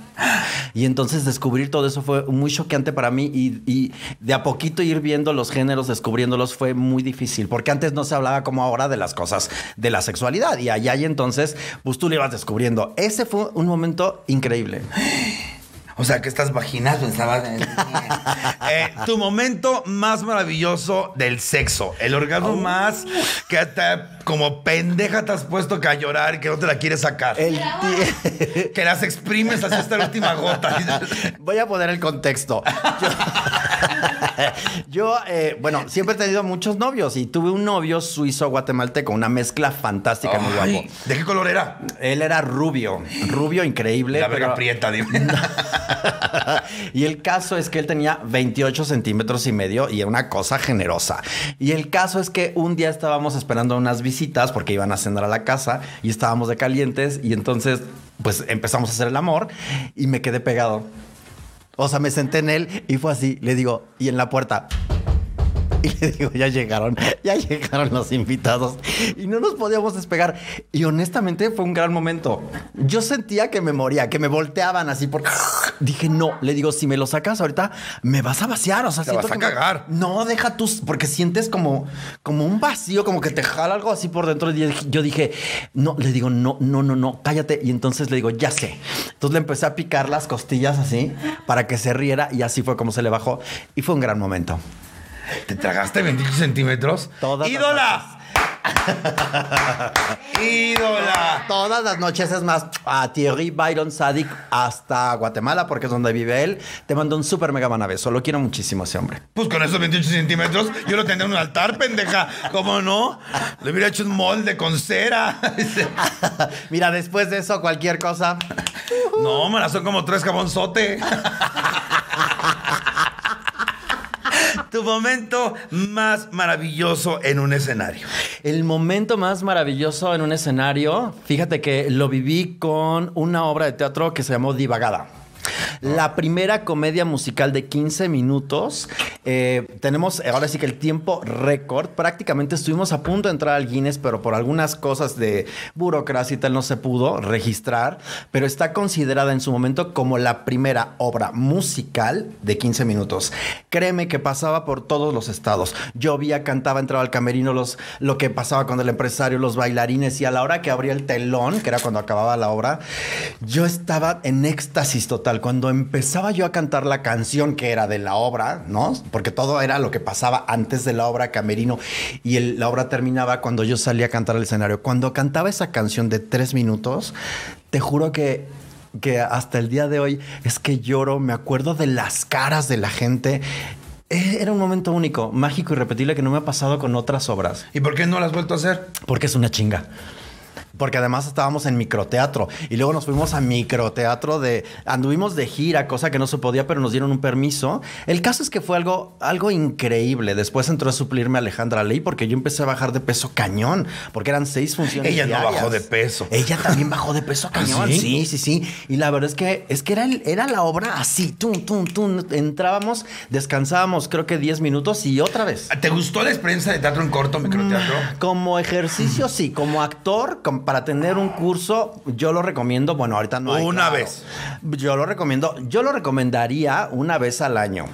Speaker 2: Y entonces descubrir todo eso fue muy choqueante para mí y, de a poquito ir viendo los géneros, descubriéndolos fue muy difícil, porque antes no se hablaba como ahora de las cosas de la sexualidad y allá y entonces pues tú le ibas descubriendo. Ese fue un momento increíble.
Speaker 1: O sea, que estas vaginas pensaban en... Eh, tu momento más maravilloso del sexo. El orgasmo más que hasta como pendeja te has puesto que a llorar y que no te la quieres sacar.
Speaker 2: El
Speaker 1: Que las exprimes hasta esta última gota.
Speaker 2: Voy a poner el contexto. Yo, yo, eh, bueno, siempre he tenido muchos novios y tuve un novio suizo guatemalteco, una mezcla fantástica, muy guapo.
Speaker 1: ¿De qué color era?
Speaker 2: Él era rubio, rubio increíble.
Speaker 1: La verga
Speaker 2: pero-
Speaker 1: prieta, dime.
Speaker 2: y el caso es que él tenía 28 centímetros y medio y una cosa generosa. Y el caso es que un día estábamos esperando unas visitas porque iban a cenar a la casa y estábamos de calientes y entonces pues empezamos a hacer el amor y me quedé pegado. O sea, me senté en él y fue así. Le digo, y en la puerta. Y le digo, ya llegaron, ya llegaron los invitados y no nos podíamos despegar. Y honestamente fue un gran momento. Yo sentía que me moría, que me volteaban así porque dije, no, le digo, si me lo sacas ahorita, me vas a vaciar. O sea,
Speaker 1: Te vas a
Speaker 2: que me-
Speaker 1: cagar.
Speaker 2: No, deja tus, porque sientes como, como un vacío, como que te jala algo así por dentro. Y yo dije, no, le digo, no, no, no, no, cállate. Y entonces le digo, ya sé. Entonces le empecé a picar las costillas así para que se riera y así fue como se le bajó. Y fue un gran momento.
Speaker 1: ¿Te tragaste 28 centímetros?
Speaker 2: Todas
Speaker 1: ¡Ídola! ¡Ídola!
Speaker 2: Todas las noches es más a Thierry Byron Sadik hasta Guatemala, porque es donde vive él. Te mando un súper mega manabeso. Lo quiero muchísimo ese hombre.
Speaker 1: Pues con esos 28 centímetros yo lo tendría en un altar, pendeja. ¿Cómo no? Le hubiera hecho un molde con cera.
Speaker 2: Mira, después de eso, cualquier cosa.
Speaker 1: No, me la son como tres jabonzote. Tu momento más maravilloso en un escenario.
Speaker 2: El momento más maravilloso en un escenario, fíjate que lo viví con una obra de teatro que se llamó Divagada. La primera comedia musical de 15 minutos. Eh, tenemos ahora sí que el tiempo récord. Prácticamente estuvimos a punto de entrar al Guinness, pero por algunas cosas de burocracia y tal no se pudo registrar. Pero está considerada en su momento como la primera obra musical de 15 minutos. Créeme que pasaba por todos los estados. Llovía, cantaba, entraba al camerino, los, lo que pasaba con el empresario, los bailarines. Y a la hora que abría el telón, que era cuando acababa la obra, yo estaba en éxtasis total. Cuando cuando empezaba yo a cantar la canción que era de la obra, ¿no? Porque todo era lo que pasaba antes de la obra Camerino y el- la obra terminaba cuando yo salía a cantar al escenario. Cuando cantaba esa canción de tres minutos, te juro que que hasta el día de hoy es que lloro, me acuerdo de las caras de la gente. Eh, Era un momento único, mágico y repetible que no me ha pasado con otras obras.
Speaker 1: ¿Y por qué no lo has vuelto a hacer?
Speaker 2: Porque es una chinga. Porque además estábamos en microteatro y luego nos fuimos a microteatro de anduvimos de gira, cosa que no se podía, pero nos dieron un permiso. El caso es que fue algo algo increíble. Después entró a suplirme Alejandra Ley porque yo empecé a bajar de peso cañón, porque eran seis funciones.
Speaker 1: Ella no bajó de peso.
Speaker 2: Ella también bajó de peso cañón.
Speaker 1: sí?
Speaker 2: sí, sí, sí. Y la verdad es que es que era era la obra así, tum tum tum, entrábamos, descansábamos creo que 10 minutos y otra vez.
Speaker 1: ¿Te gustó la experiencia de teatro en corto, microteatro?
Speaker 2: Como ejercicio, sí. Como actor, com- para tener un curso, yo lo recomiendo. Bueno, ahorita no hay.
Speaker 1: Una
Speaker 2: claro.
Speaker 1: vez.
Speaker 2: Yo lo recomiendo. Yo lo recomendaría una vez al año.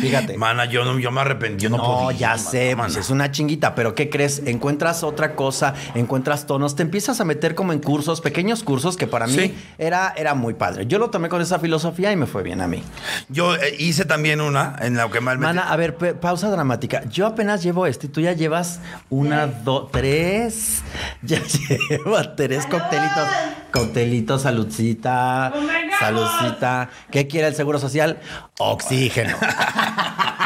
Speaker 2: Fíjate.
Speaker 1: Mana, yo, no, yo me arrepentí. Yo no,
Speaker 2: No,
Speaker 1: podía,
Speaker 2: ya
Speaker 1: mana,
Speaker 2: sé,
Speaker 1: mana.
Speaker 2: pues es una chinguita, pero ¿qué crees? Encuentras otra cosa, encuentras tonos, te empiezas a meter como en cursos, pequeños cursos que para mí
Speaker 1: Sí.
Speaker 2: era, era muy padre. Yo lo tomé con esa filosofía y me fue bien a mí.
Speaker 1: Yo eh, hice también una en la que mal me...
Speaker 2: Mana, a ver, pausa dramática. Yo apenas llevo este y tú ya llevas una, dos, tres. Ya lleva tres coctelitos. Coctelitos, saludcita.
Speaker 3: Oh.
Speaker 2: Saludcita. ¿Qué quiere el Seguro Social? Oxígeno.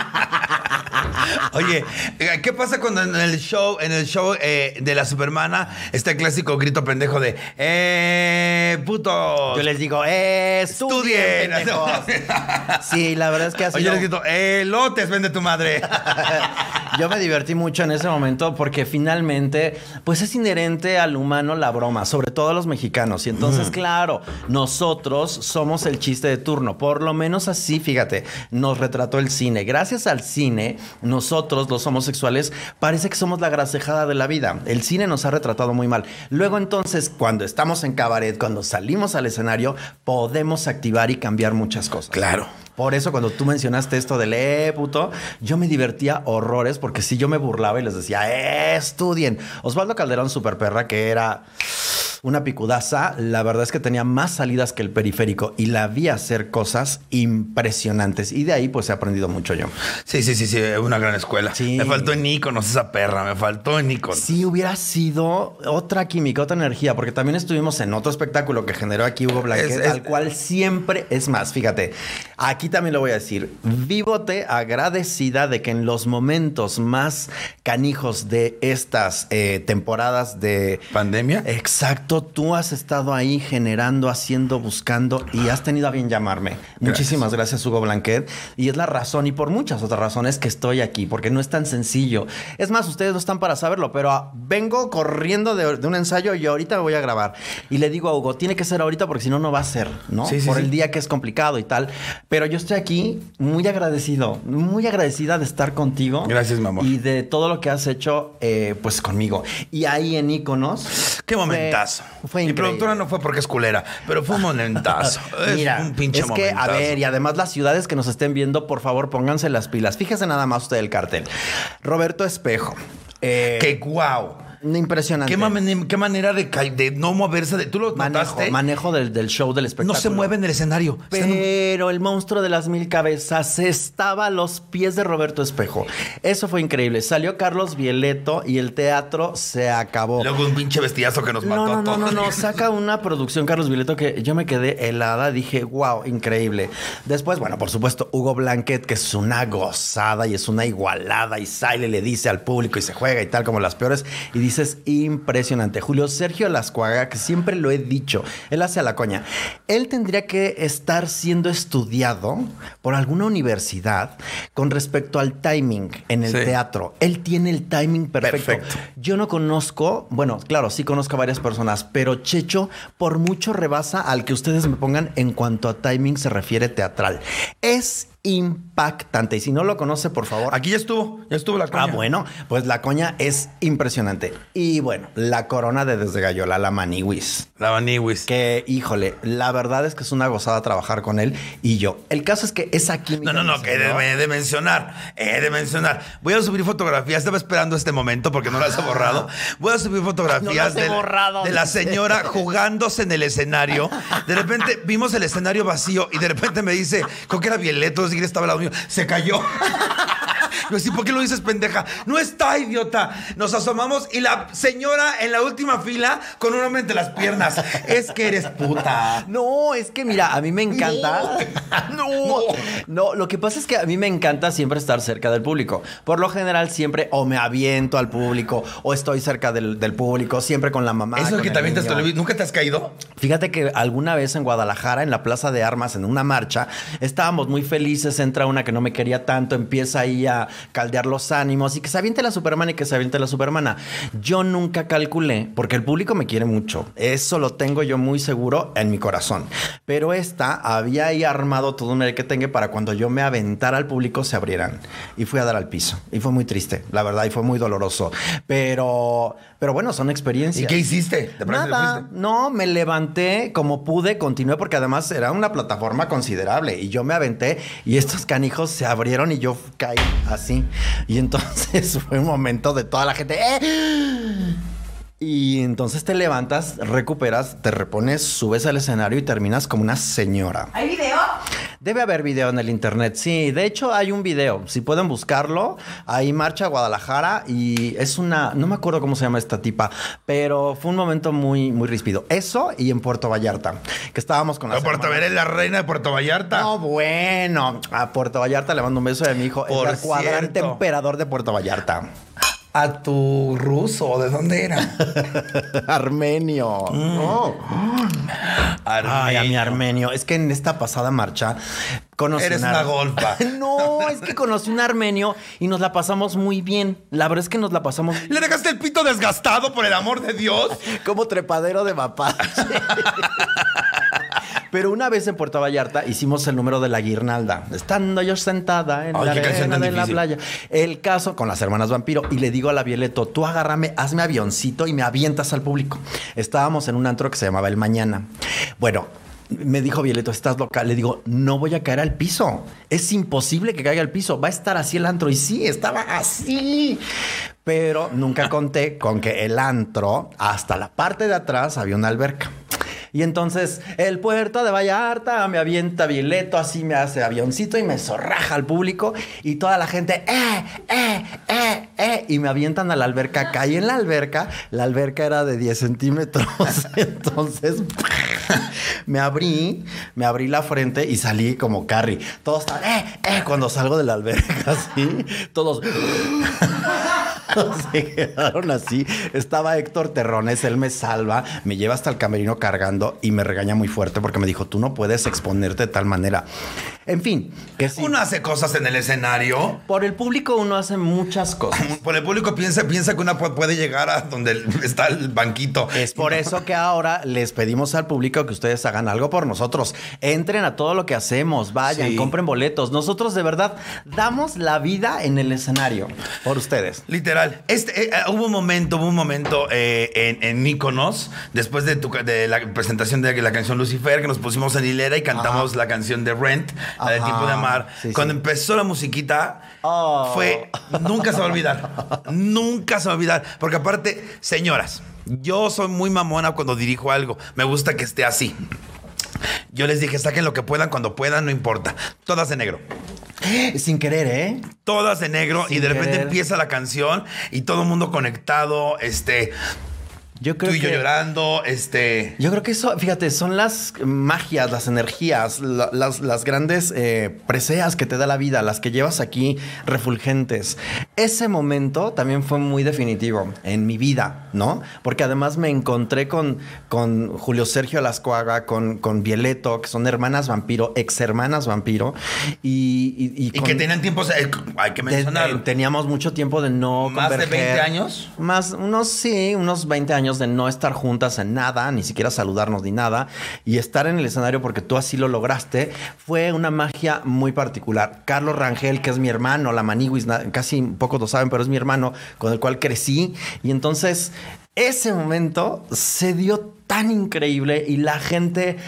Speaker 1: Oye, eh, ¿qué pasa cuando en el show, en el show eh, de la Supermana está el clásico grito pendejo de ¡Eh, puto!
Speaker 2: Yo les digo, eh, estudien, pendejos. Sí, la verdad es que ha
Speaker 1: Oye,
Speaker 2: sido...
Speaker 1: les grito ¡Eh, lotes, vende tu madre!
Speaker 2: Yo me divertí mucho en ese momento porque finalmente, pues es inherente al humano la broma, sobre todo a los mexicanos. Y entonces, claro, nosotros somos el chiste de turno. Por lo menos así, fíjate, nos retrató el cine. Gracias al cine, nosotros, los homosexuales, parece que somos la grasejada de la vida. El cine nos ha retratado muy mal. Luego, entonces, cuando estamos en cabaret, cuando salimos al escenario, podemos activar y cambiar muchas cosas.
Speaker 1: Claro.
Speaker 2: Por eso cuando tú mencionaste esto del eh, puto, yo me divertía horrores porque si yo me burlaba y les decía, eh, estudien. Osvaldo Calderón, super perra, que era una picudaza, la verdad es que tenía más salidas que el periférico y la vi hacer cosas impresionantes. Y de ahí pues he aprendido mucho yo.
Speaker 1: Sí, sí, sí, sí, una gran escuela.
Speaker 2: Sí.
Speaker 1: Me faltó en Iconos esa perra, me faltó en Iconos.
Speaker 2: Sí, hubiera sido otra química, otra energía, porque también estuvimos en otro espectáculo que generó aquí Hugo Blanquet,
Speaker 1: Es- es-
Speaker 2: al cual siempre es más. Fíjate, aquí también lo voy a decir. Vívote agradecida de que en los momentos más canijos de estas eh, temporadas de
Speaker 1: ¿Pandemia?
Speaker 2: Exacto, tú has estado ahí generando, haciendo, buscando y has tenido a bien llamarme. Muchísimas gracias, Hugo Blanquet. Y es la razón, y por muchas otras razones, que estoy aquí, porque no es tan sencillo. Es más, ustedes no están para saberlo, pero ah, vengo corriendo de, de un ensayo y ahorita me voy a grabar. Y le digo a Hugo, tiene que ser ahorita porque si no, no va a ser, ¿no?
Speaker 1: Sí, sí,
Speaker 2: por
Speaker 1: sí.
Speaker 2: el día que es complicado y tal. Pero yo estoy aquí muy agradecido, muy agradecida de estar contigo.
Speaker 1: Gracias, mi amor.
Speaker 2: Y de todo lo que has hecho, eh, pues conmigo. Y ahí en Iconos.
Speaker 1: Qué momentazo.
Speaker 2: Fue,
Speaker 1: Mi
Speaker 2: increíble.
Speaker 1: productora no fue porque es culera, pero fue un momentazo. es
Speaker 2: Mira,
Speaker 1: un pinche
Speaker 2: es que, a ver, y además las ciudades que nos estén viendo, por favor, pónganse las pilas. Fíjese nada más usted el cartel. Roberto Espejo. Eh,
Speaker 1: ¡Qué guau!
Speaker 2: Impresionante.
Speaker 1: ¿Qué, mane- qué manera de, no moverse? De, ¿Tú lo
Speaker 2: manejo,
Speaker 1: notaste?
Speaker 2: manejo del, del show del espectáculo.
Speaker 1: no se mueve en el escenario.
Speaker 2: Pero el monstruo de las mil cabezas estaba a los pies de Roberto Espejo. Eso fue increíble. Salió Carlos Violeto y el teatro se acabó.
Speaker 1: Luego un pinche vestidazo que nos mató
Speaker 2: No,
Speaker 1: a
Speaker 2: no, no,
Speaker 1: todos.
Speaker 2: no, no. Saca una producción, Carlos Vileto, que yo me quedé helada. Dije, wow, increíble. Después, bueno, por supuesto, Hugo Blanquet, que es una gozada y es una igualada. Y sale, le dice al público y se juega y tal, como las peores. Y dices, impresionante. Julio Sergio Lascuaga, que siempre lo he dicho, él hace a la coña. Él tendría que estar siendo estudiado por alguna universidad con respecto al timing en el
Speaker 1: Sí.
Speaker 2: teatro. Él tiene el timing perfecto.
Speaker 1: Perfecto.
Speaker 2: Yo no conozco, bueno, claro, sí conozco a varias personas, pero Checho por mucho rebasa al que ustedes me pongan en cuanto a timing se refiere teatral. Es impactante. Y si no lo conoce, por favor.
Speaker 1: Aquí ya estuvo, ya estuvo la coña.
Speaker 2: Ah, bueno, pues la coña es impresionante. Y bueno, la corona de Desde Gallola, la Maniwis.
Speaker 1: La Baniwis.
Speaker 2: Que, híjole, la verdad es que es una gozada trabajar con él y yo. El caso es que es aquí.
Speaker 1: No, no, no, que he de, he de mencionar, he de mencionar. Voy a subir fotografías, estaba esperando este momento porque no las he borrado. Voy a subir fotografías de, la-
Speaker 2: borrado,
Speaker 1: de la
Speaker 2: dice.
Speaker 1: señora jugándose en el escenario. De repente vimos el escenario vacío y de repente me dice, creo que era Violeto, quién estaba lado mío, se cayó. Yo así, ¿por qué lo dices, pendeja? No está, idiota. Nos asomamos y la señora en la última fila con un hombre entre las piernas. Es que eres puta.
Speaker 2: No, es que mira, a mí me encanta. No. no. lo que pasa es que a mí me encanta siempre estar cerca del público. Por lo general, siempre o me aviento al público o estoy cerca del, del público, siempre con la mamá.
Speaker 1: Eso
Speaker 2: con
Speaker 1: que también te
Speaker 2: niño.
Speaker 1: has ¿Nunca te has caído?
Speaker 2: Fíjate que alguna vez en Guadalajara, en la Plaza de Armas, en una marcha, estábamos muy felices. Entra una que no me quería tanto, empieza ahí a caldear los ánimos y que se aviente la Superman y que se aviente la Supermana. Yo nunca calculé, porque el público me quiere mucho. Eso lo tengo yo muy seguro en mi corazón. Pero esta había ahí armado todo un que tenga para cuando yo me aventara al público se abrieran. Y fui a dar al piso. Y fue muy triste, la verdad, y fue muy doloroso. Pero, pero bueno, son experiencias.
Speaker 1: ¿Y qué hiciste? ¿De pronto te
Speaker 2: Nada, no, me levanté como pude, continué porque además era una plataforma considerable y yo me aventé y estos canijos se abrieron y yo caí así. Y entonces fue un momento de toda la gente. ¡eh! Y entonces te levantas, recuperas, te repones, subes al escenario y terminas como una señora.
Speaker 3: ¿Hay video?
Speaker 2: Debe haber video en el internet, sí. De hecho, hay un video. Si pueden buscarlo, ahí marcha Guadalajara y es una. No me acuerdo cómo se llama esta tipa, pero fue un momento muy, muy ríspido. Eso y en Puerto Vallarta, que estábamos con la.
Speaker 1: A Puerto Eres la reina de Puerto Vallarta.
Speaker 2: No, bueno. A Puerto Vallarta le mando un beso de mi hijo.
Speaker 1: Por
Speaker 2: el cuadrante emperador de Puerto Vallarta.
Speaker 1: A tu ruso, ¿de dónde era?
Speaker 2: Armenio. No. Ay, a mi armenio. Es que en esta pasada marcha conocí
Speaker 1: Eres
Speaker 2: un
Speaker 1: una golfa.
Speaker 2: no, es que conocí un armenio y nos la pasamos muy bien. La verdad es que nos la pasamos
Speaker 1: ¿Le dejaste el pito desgastado por el amor de Dios?
Speaker 2: como trepadero de mapache. Pero una vez en Puerto Vallarta hicimos el número de la guirnalda. Estando yo sentada en
Speaker 1: Ay,
Speaker 2: la arena de la playa. El caso con las hermanas vampiro. Y le digo a la Violeto, tú agárrame, hazme avioncito y me avientas al público. Estábamos en un antro que se llamaba El Mañana. Bueno, me dijo Violeto, estás loca. Le digo, no voy a caer al piso. Es imposible que caiga al piso. Va a estar así el antro. Y sí, estaba así. Pero nunca conté con que el antro, hasta la parte de atrás, había una alberca. Y entonces el puerto de Vallarta me avienta Violeto, así me hace avioncito y me zorraja al público y toda la gente, eh, eh, eh, eh, y me avientan a la alberca. Caí en la alberca, la alberca era de 10 centímetros, entonces me abrí, me abrí la frente y salí como Carrie. Todos estaban, eh, eh, cuando salgo de la alberca, así, todos... Se quedaron así. Estaba Héctor Terrones, él me salva, me lleva hasta el camerino cargando y me regaña muy fuerte porque me dijo, tú no puedes exponerte de tal manera. En fin, que sí.
Speaker 1: Uno hace cosas en el escenario.
Speaker 2: Por el público uno hace muchas cosas.
Speaker 1: Por el público piensa, piensa que pu- puede llegar a donde está el banquito.
Speaker 2: Es por eso que ahora les pedimos al público que ustedes hagan algo por nosotros. Entren a todo lo que hacemos, vayan,
Speaker 1: Sí.
Speaker 2: compren boletos. Nosotros de verdad damos la vida en el escenario por ustedes.
Speaker 1: Literal. Este, eh, eh, hubo un momento, hubo un momento eh, en, en Mykonos, después de, tu, de la presentación de la canción Lucifer, que nos pusimos en hilera y cantamos la canción de Rent, la de
Speaker 2: Ajá.
Speaker 1: Tiempo de Amar.
Speaker 2: Sí,
Speaker 1: Cuando
Speaker 2: sí.
Speaker 1: empezó la musiquita,
Speaker 2: Oh.
Speaker 1: fue. Nunca se va a olvidar. nunca se va a olvidar. Porque aparte, señoras, yo soy muy mamona cuando dirijo algo. Me gusta que esté así. Yo les dije, saquen lo que puedan cuando puedan, no importa. Todas de negro.
Speaker 2: Sin querer, ¿eh?
Speaker 1: todas de negro y de repente
Speaker 2: querer.
Speaker 1: empieza la canción y todo el mundo conectado, este,
Speaker 2: Yo creo
Speaker 1: tú y yo
Speaker 2: que...
Speaker 1: llorando, este...
Speaker 2: Yo creo que eso, fíjate, son las magias, las energías, la- las, las grandes eh, preseas que te da la vida, las que llevas aquí refulgentes. Ese momento también fue muy definitivo en mi vida, ¿no? Porque además me encontré con, con Julio Sergio Lascuaga, con, con Violeto, que son hermanas vampiro, ex hermanas vampiro, y... Y,
Speaker 1: Y
Speaker 2: con-
Speaker 1: que tenían tiempos, eh, hay que
Speaker 2: de-
Speaker 1: mencionarlo.
Speaker 2: de- teníamos mucho tiempo de no
Speaker 1: ¿Más de
Speaker 2: converger.
Speaker 1: 20 años?
Speaker 2: Más, unos, sí, unos 20 años años de no estar juntas en nada, ni siquiera saludarnos ni nada, y estar en el escenario porque tú así lo lograste, fue una magia muy particular. Carlos Rangel, que es mi hermano, la Maniguis, casi pocos lo saben, pero es mi hermano con el cual crecí, y entonces ese momento se dio tan increíble y la gente...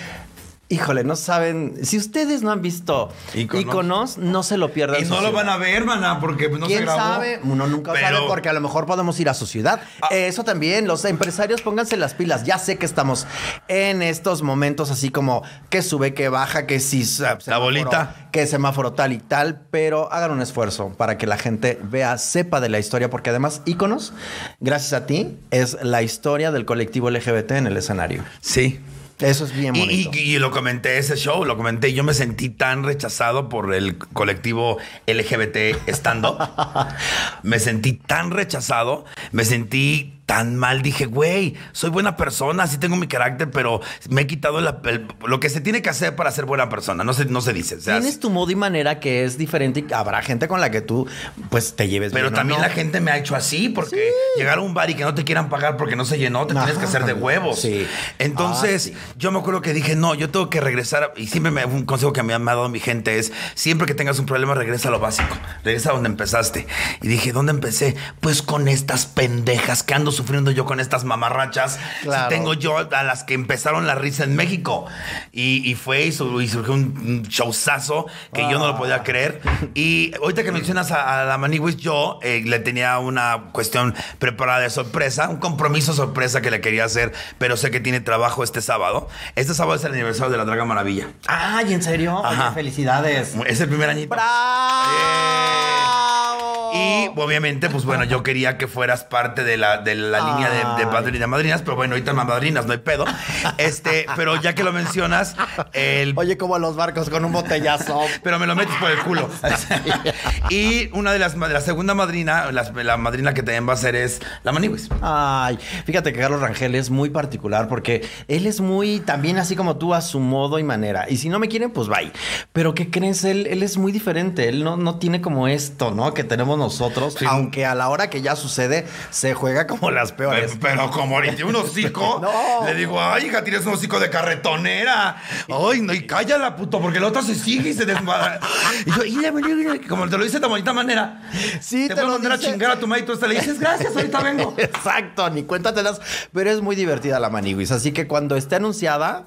Speaker 2: Híjole, no saben. Si ustedes no han visto
Speaker 1: Íconos.
Speaker 2: Iconos, no se lo pierdan.
Speaker 1: Y no lo van a ver, maná, porque no se
Speaker 2: ¿Quién
Speaker 1: grabó.
Speaker 2: sabe? Uno nunca
Speaker 1: Pero-
Speaker 2: sabe porque a lo mejor podemos ir a su ciudad.
Speaker 1: Ah.
Speaker 2: Eso también, los empresarios pónganse las pilas. Ya sé que estamos en estos momentos así como que sube, que baja, que si semáforo,
Speaker 1: bolita.
Speaker 2: que semáforo tal y tal, pero hagan un esfuerzo para que la gente vea, sepa de la historia, porque además Iconos, gracias a ti, es la historia del colectivo LGBT en el escenario.
Speaker 1: Sí.
Speaker 2: Eso es bien bonito.
Speaker 1: y- y lo comenté ese show, lo comenté. Yo me sentí tan rechazado por el colectivo LGBT estando. me sentí tan rechazado, me sentí tan mal. Dije, güey, soy buena persona, sí tengo mi carácter, pero me he quitado la- el- lo que se tiene que hacer para ser buena persona. No se, no se dice. o sea,
Speaker 2: Tienes tu modo y manera que es diferente y habrá gente con la que tú pues te lleves
Speaker 1: Pero
Speaker 2: bien
Speaker 1: también
Speaker 2: no.
Speaker 1: la gente me ha hecho así, porque llegar a un bar y que no te quieran pagar porque no se llenó, te tienes que hacer de huevos.
Speaker 2: Sí.
Speaker 1: Entonces,
Speaker 2: Ah, sí.
Speaker 1: yo me acuerdo que dije, no, yo tengo que regresar. Y siempre me, un consejo que me ha dado mi gente es: siempre que tengas un problema, regresa a lo básico. Regresa a donde empezaste. Y dije, ¿dónde empecé? Pues con estas pendejas que ando sufriendo yo con estas mamarrachas.
Speaker 2: Claro.
Speaker 1: Si tengo yo a las que empezaron la risa en México. Y, y fue y, su- y surgió un, un showzazo que yo no lo
Speaker 2: Ah.
Speaker 1: podía creer. Y ahorita que mencionas a, a la Maniwis, yo eh, le tenía una cuestión preparada de sorpresa, un compromiso sorpresa que le quería hacer, pero sé que tiene trabajo este sábado. Este sábado es el aniversario de la Draga Maravilla.
Speaker 2: Ay, ¿en serio? Oye,
Speaker 1: Ajá.
Speaker 2: felicidades.
Speaker 1: Es el primer añito.
Speaker 2: ¡Bravo!
Speaker 1: Y obviamente, pues bueno, yo quería que fueras parte de la, de la línea de, madrinas, pero bueno, ahorita más madrinas, no hay pedo. Este, pero ya que lo mencionas, el
Speaker 2: Oye, como los barcos con un botellazo.
Speaker 1: pero me lo metes por el culo. y una de las, la segunda madrina, las- la, madrina que también va a ser es la Maniwis.
Speaker 2: Ay, fíjate que Carlos Rangel es muy particular porque él es muy también así como tú a su modo y manera. Y si no me quieren, pues bye. Pero ¿qué crees? Él, él es muy diferente. Él no, no tiene como esto, ¿no? Que tenemos nosotros. Aunque a la hora que ya sucede, se juega como las peores.
Speaker 1: Pero, pero como ahorita un hocico,
Speaker 2: No.
Speaker 1: le digo, ay, hija, tienes un hocico de carretonera. Ay, no, y cállala, puto, porque la otra se sigue y se desmadra. Y yo, y le- como te lo dice de bonita manera.
Speaker 2: Sí,
Speaker 1: te,
Speaker 2: te
Speaker 1: voy a mandar a chingar a tu madre y tú hasta le dices, gracias, ahorita vengo.
Speaker 2: Exacto, ni cuéntatelas. Pero es muy divertida la Maniwis. Así que cuando esté anunciada,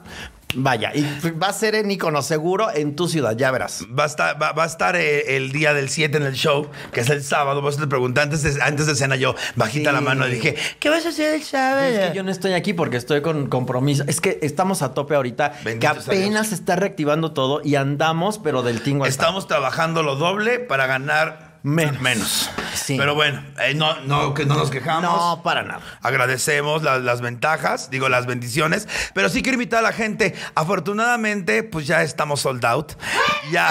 Speaker 2: vaya. Y va a ser en Icono seguro en tu ciudad, ya verás.
Speaker 1: Va a estar, va, va a estar eh, el día del 7 en el show, que es el sábado. Vos te pregunté antes de, antes de cena, yo bajita
Speaker 2: Sí.
Speaker 1: la mano y dije, ¿qué vas a hacer el sábado?
Speaker 2: Es que yo no estoy aquí porque estoy con compromiso. Es que estamos a tope ahorita,
Speaker 1: Bendito
Speaker 2: que apenas se está reactivando todo y andamos, pero del tingo
Speaker 1: Estamos trabajando lo doble para ganar
Speaker 2: Menos.
Speaker 1: menos.
Speaker 2: Sí.
Speaker 1: Pero bueno, eh, no, no, que no nos quejamos.
Speaker 2: No, para nada.
Speaker 1: Agradecemos la- las ventajas, digo las bendiciones, pero sí quiero invitar a la gente. Afortunadamente, pues ya estamos sold out. Ya,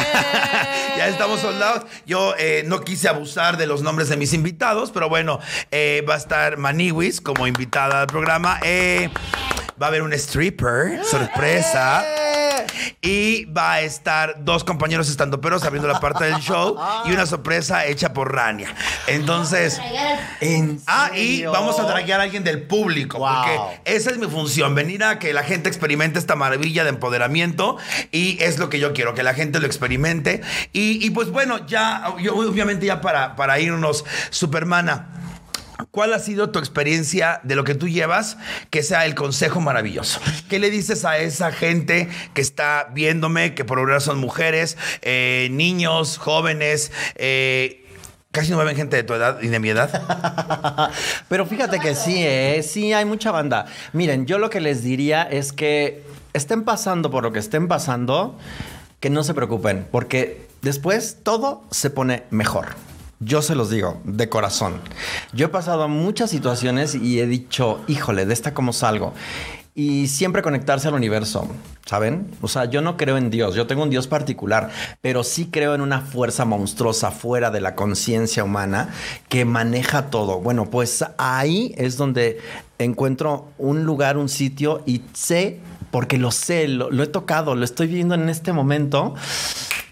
Speaker 1: ya estamos sold out. Yo eh, no quise abusar de los nombres de mis invitados, pero bueno, eh, va a estar Maniwis como invitada al programa. Eh, va a haber un stripper, sorpresa. Y va a estar dos compañeros estandoperos abriendo la parte del show y una sorpresa hecha por Rania. Entonces.
Speaker 2: ¿En
Speaker 1: Ah, y
Speaker 2: serio?
Speaker 1: vamos a draguear a alguien del público,
Speaker 2: Wow.
Speaker 1: porque esa es mi función, venir a que la gente experimente esta maravilla de empoderamiento y es lo que yo quiero, que la gente lo experimente. Y, y pues bueno, ya, yo, obviamente ya para, para irnos, Supermana. ¿Cuál ha sido tu experiencia de lo que tú llevas que sea el consejo maravilloso? ¿Qué le dices a esa gente que está viéndome, que por ahora son mujeres, eh, niños, jóvenes? eh, casi no me ven gente de tu edad y de mi edad.
Speaker 2: Pero fíjate que sí, ¿eh? sí hay mucha banda. Miren, yo lo que les diría es que estén pasando por lo que estén pasando, que no se preocupen, porque después todo se pone mejor. Yo se los digo, de corazón. Yo he pasado muchas situaciones y he dicho, híjole, de esta cómo salgo. Y siempre conectarse al universo, ¿saben? O sea, yo no creo en Dios, yo tengo un Dios particular, pero sí creo en una fuerza monstruosa fuera de la conciencia humana que maneja todo. Bueno, pues ahí es donde encuentro un lugar, un sitio y sé, porque lo sé, lo, he tocado, lo estoy viendo en este momento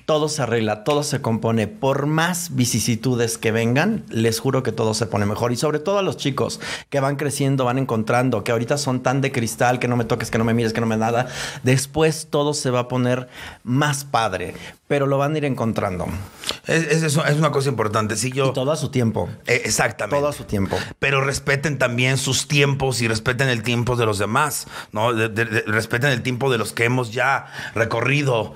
Speaker 2: todo se arregla, todo se compone. Por más vicisitudes que vengan, les juro que todo se pone mejor. Y sobre todo a los chicos que van creciendo, van encontrando, que ahorita son tan de cristal, que no me toques, que no me mires, que no me nada. Después todo se va a poner más padre, pero lo van a ir encontrando.
Speaker 1: Es, es una cosa importante. Si yo.
Speaker 2: Y todo a su tiempo.
Speaker 1: Eh, exactamente.
Speaker 2: Todo a su tiempo.
Speaker 1: Pero respeten también sus tiempos y respeten el tiempo de los demás, ¿no? De- de- de- respeten el tiempo de los que hemos ya recorrido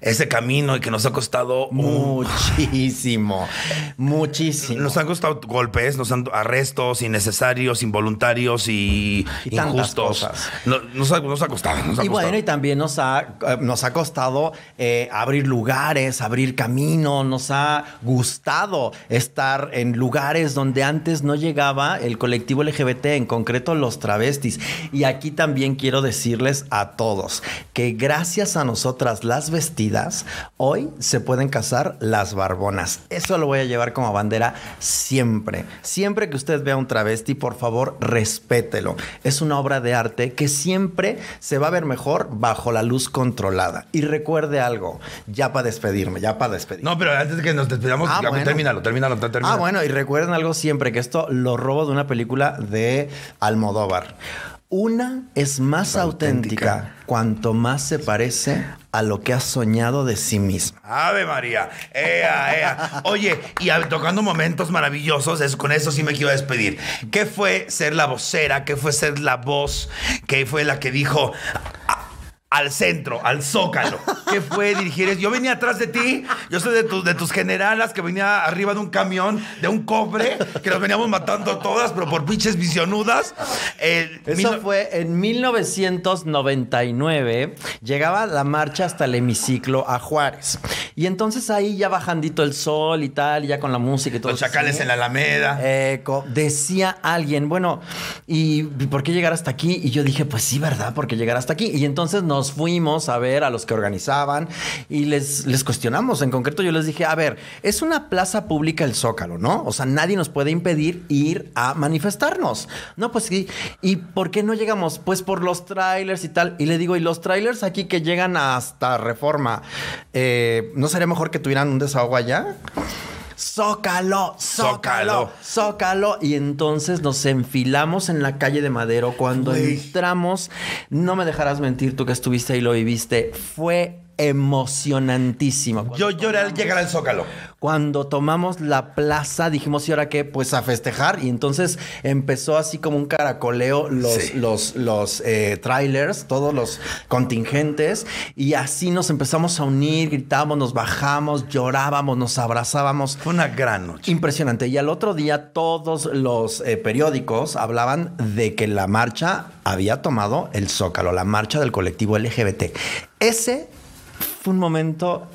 Speaker 1: ese camino y que nos ha costado un-
Speaker 2: Muchísimo. Muchísimo.
Speaker 1: Nos han costado golpes, nos han arrestos innecesarios, involuntarios y, injustos.
Speaker 2: cosas.
Speaker 1: No- nos, ha, nos ha costado. nos ha
Speaker 2: Y bueno, y también nos ha, nos ha costado eh, abrir lugares, abrir camino, nos ha gustado estar en lugares donde antes no llegaba el colectivo LGBT, en concreto los travestis. Y aquí también quiero decirles a todos que gracias a nosotras las vestidas, hoy se pueden casar las barbonas. Eso lo voy a llevar como bandera siempre. Siempre que usted vea un travesti, por favor, respételo. Es una obra de arte que siempre se va a ver mejor bajo la luz controlada. Y recuerde algo, ya para despedirme, ya para despedirme.
Speaker 1: No, pero antes de que nos despidamos,
Speaker 2: Ah,
Speaker 1: ya,
Speaker 2: bueno.
Speaker 1: termínalo, termínalo, termínalo.
Speaker 2: Ah, bueno, y recuerden algo siempre, que esto lo robo de una película de Almodóvar. Una es más
Speaker 1: Auténtica.
Speaker 2: auténtica cuanto más se parece a lo que has soñado de sí misma.
Speaker 1: Ave María. Ea, ea. Oye, y tocando momentos maravillosos, es- con eso sí me quiero despedir. ¿Qué fue ser la vocera? ¿Qué fue ser la voz? ¿Qué fue la que dijo al centro, al zócalo? ¿Qué fue dirigir? Yo venía atrás de ti, yo soy de, tus de tus generalas que venía arriba de un camión, de un cofre, que nos veníamos matando todas, pero por pinches visionudas.
Speaker 2: Eso
Speaker 1: mil-
Speaker 2: fue en 1999. Llegaba la marcha hasta el hemiciclo a Juárez. Y entonces ahí ya bajandito el sol y tal, y ya con la música y todo.
Speaker 1: Los chacales
Speaker 2: así.
Speaker 1: en la Alameda.
Speaker 2: Decía alguien, bueno, ¿y por qué llegar hasta aquí? Y yo dije, pues sí, ¿verdad? Porque llegar hasta aquí. Y entonces nos fuimos a ver a los que organizaban y les, les cuestionamos. En concreto, yo les dije, a ver, es una plaza pública el Zócalo, ¿no? O sea, nadie nos puede impedir ir a manifestarnos. No, pues sí. ¿Y por qué no llegamos? Pues por los trailers y tal. Y le digo, ¿y los trailers aquí que llegan hasta Reforma? eh, ¿No sería mejor que tuvieran un desahogo allá? Zócalo,
Speaker 1: Zócalo.
Speaker 2: zócalo. Y entonces nos enfilamos en la calle de Madero. Cuando entramos, no me dejarás mentir, tú que estuviste ahí y lo viviste, fue emocionantísimo. Cuando
Speaker 1: Yo lloré al llegar al zócalo.
Speaker 2: cuando tomamos la plaza, dijimos, ¿y ahora qué? Pues a festejar. Y entonces empezó así como un caracoleo los,
Speaker 1: Sí.
Speaker 2: los, los eh, trailers, todos los contingentes. Y así nos empezamos a unir, gritábamos, nos bajamos, llorábamos, nos abrazábamos.
Speaker 1: Fue una gran noche.
Speaker 2: Impresionante. Y al otro día todos los eh, periódicos hablaban de que la marcha había tomado el zócalo, la marcha del colectivo LGBT. Ese fue un momento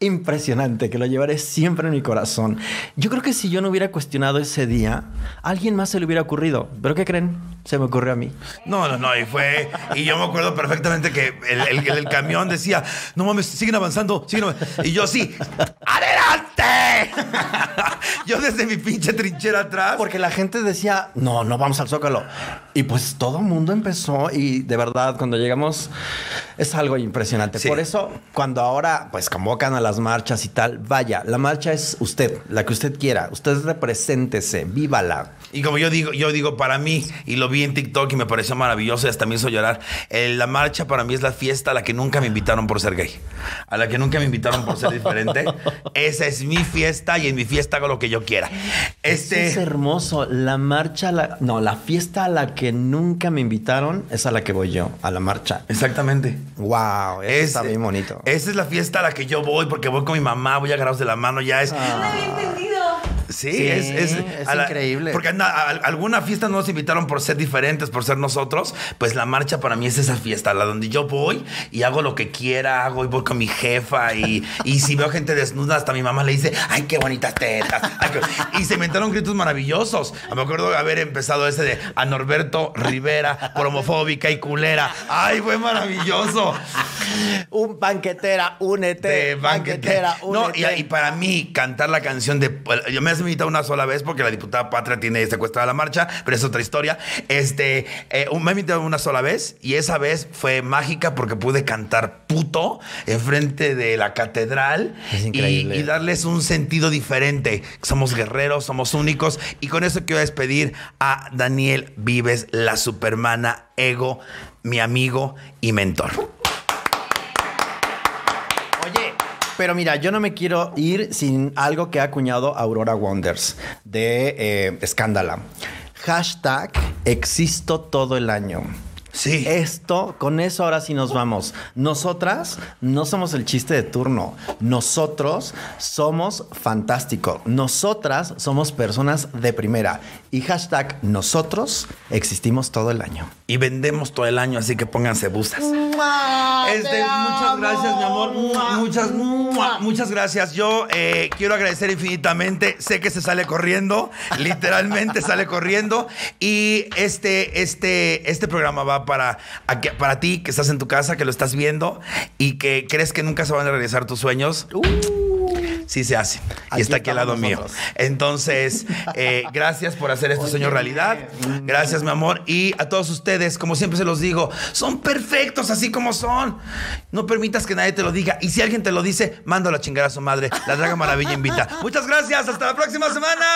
Speaker 2: impresionante que lo llevaré siempre en mi corazón. Yo creo que si yo no hubiera cuestionado ese día, alguien más se le hubiera ocurrido. ¿Pero qué creen? Se me ocurrió a mí.
Speaker 1: No, no, no, y fue. Y yo me acuerdo perfectamente que el, camión decía: No mames, siguen avanzando, siguen avanzando". Y yo sí, yo desde mi pinche trinchera atrás.
Speaker 2: Porque la gente decía, no, no vamos al Zócalo. Y pues todo el mundo empezó y de verdad cuando llegamos es algo impresionante.
Speaker 1: Sí.
Speaker 2: Por eso cuando ahora pues convocan a las marchas y tal, vaya, la marcha es usted, la que usted quiera. Usted represéntese, vívala.
Speaker 1: Y como yo digo, yo digo, para mí, y lo vi en TikTok y me pareció maravilloso y hasta me hizo llorar, eh, la marcha para mí es la fiesta a la que nunca me invitaron por ser gay. A la que nunca me invitaron por ser diferente. Esa es mi fiesta y en mi fiesta hago lo que yo quiera. Este.
Speaker 2: Es hermoso. La marcha, la- no, la fiesta a la que nunca me invitaron es a la que voy yo, a la marcha.
Speaker 1: Exactamente.
Speaker 2: Wow, eso está bien bonito.
Speaker 1: Esa es la fiesta a la que yo voy porque voy con mi mamá, voy agarrados de la mano, ya es.
Speaker 3: No había entendido.
Speaker 1: Sí,
Speaker 2: Sí,
Speaker 1: es, es,
Speaker 2: es
Speaker 1: a la-
Speaker 2: increíble.
Speaker 1: Porque anda- a, a alguna fiesta no nos invitaron por ser diferentes, por ser nosotros. Pues la marcha para mí es esa fiesta, la donde yo voy y hago lo que quiera, hago y voy con mi jefa. Y, y si veo gente desnuda, hasta mi mamá le dice, ¡ay, qué bonitas tetas! Ay, qué-". Y se inventaron gritos maravillosos. Me acuerdo de haber empezado ese de a Norberto Rivera, por homofóbica y culera. ¡Ay, fue maravilloso!
Speaker 2: Un banquetera, únete.
Speaker 1: de banquetera.
Speaker 2: banquetera,
Speaker 1: No,
Speaker 2: únete.
Speaker 1: y, y para mí, cantar la canción de. Yo me se me invitó una sola vez porque la diputada Patria tiene secuestrada la marcha, pero es otra historia. Este, eh, me invitado una sola vez y esa vez fue mágica porque pude cantar puto enfrente de la catedral y, y darles un sentido diferente. Somos guerreros, somos únicos y con eso quiero despedir a Daniel Vives, la supermana ego, mi amigo y mentor.
Speaker 2: Oye, pero mira, yo no me quiero ir sin algo que ha acuñado Aurora Wonders de eh, Escándala. Hashtag existo todo el año.
Speaker 1: Sí.
Speaker 2: Esto, con eso ahora sí nos vamos. Nosotras no somos el chiste de turno. Nosotros somos fantástico. Nosotras somos personas de primera. Y hashtag nosotros existimos todo el año.
Speaker 1: Y vendemos todo el año, así que pónganse busas. Este, muchas gracias, mi amor. Muchas, muchas gracias. Yo eh, quiero agradecer infinitamente. Sé que se sale corriendo, literalmente sale corriendo. Y este, este, este programa va para, a que- para ti que estás en tu casa, que lo estás viendo y que crees que nunca se van a realizar tus sueños. Sí se hace. Y está aquí al lado mío. Entonces, eh, gracias por hacer este sueño realidad. Gracias, mi amor. Y a todos ustedes, como siempre se los digo, son perfectos así como son. No permitas que nadie te lo diga. Y si alguien te lo dice, mándalo a chingar a su madre. La Draga Maravilla invita. Muchas gracias. Hasta la próxima semana.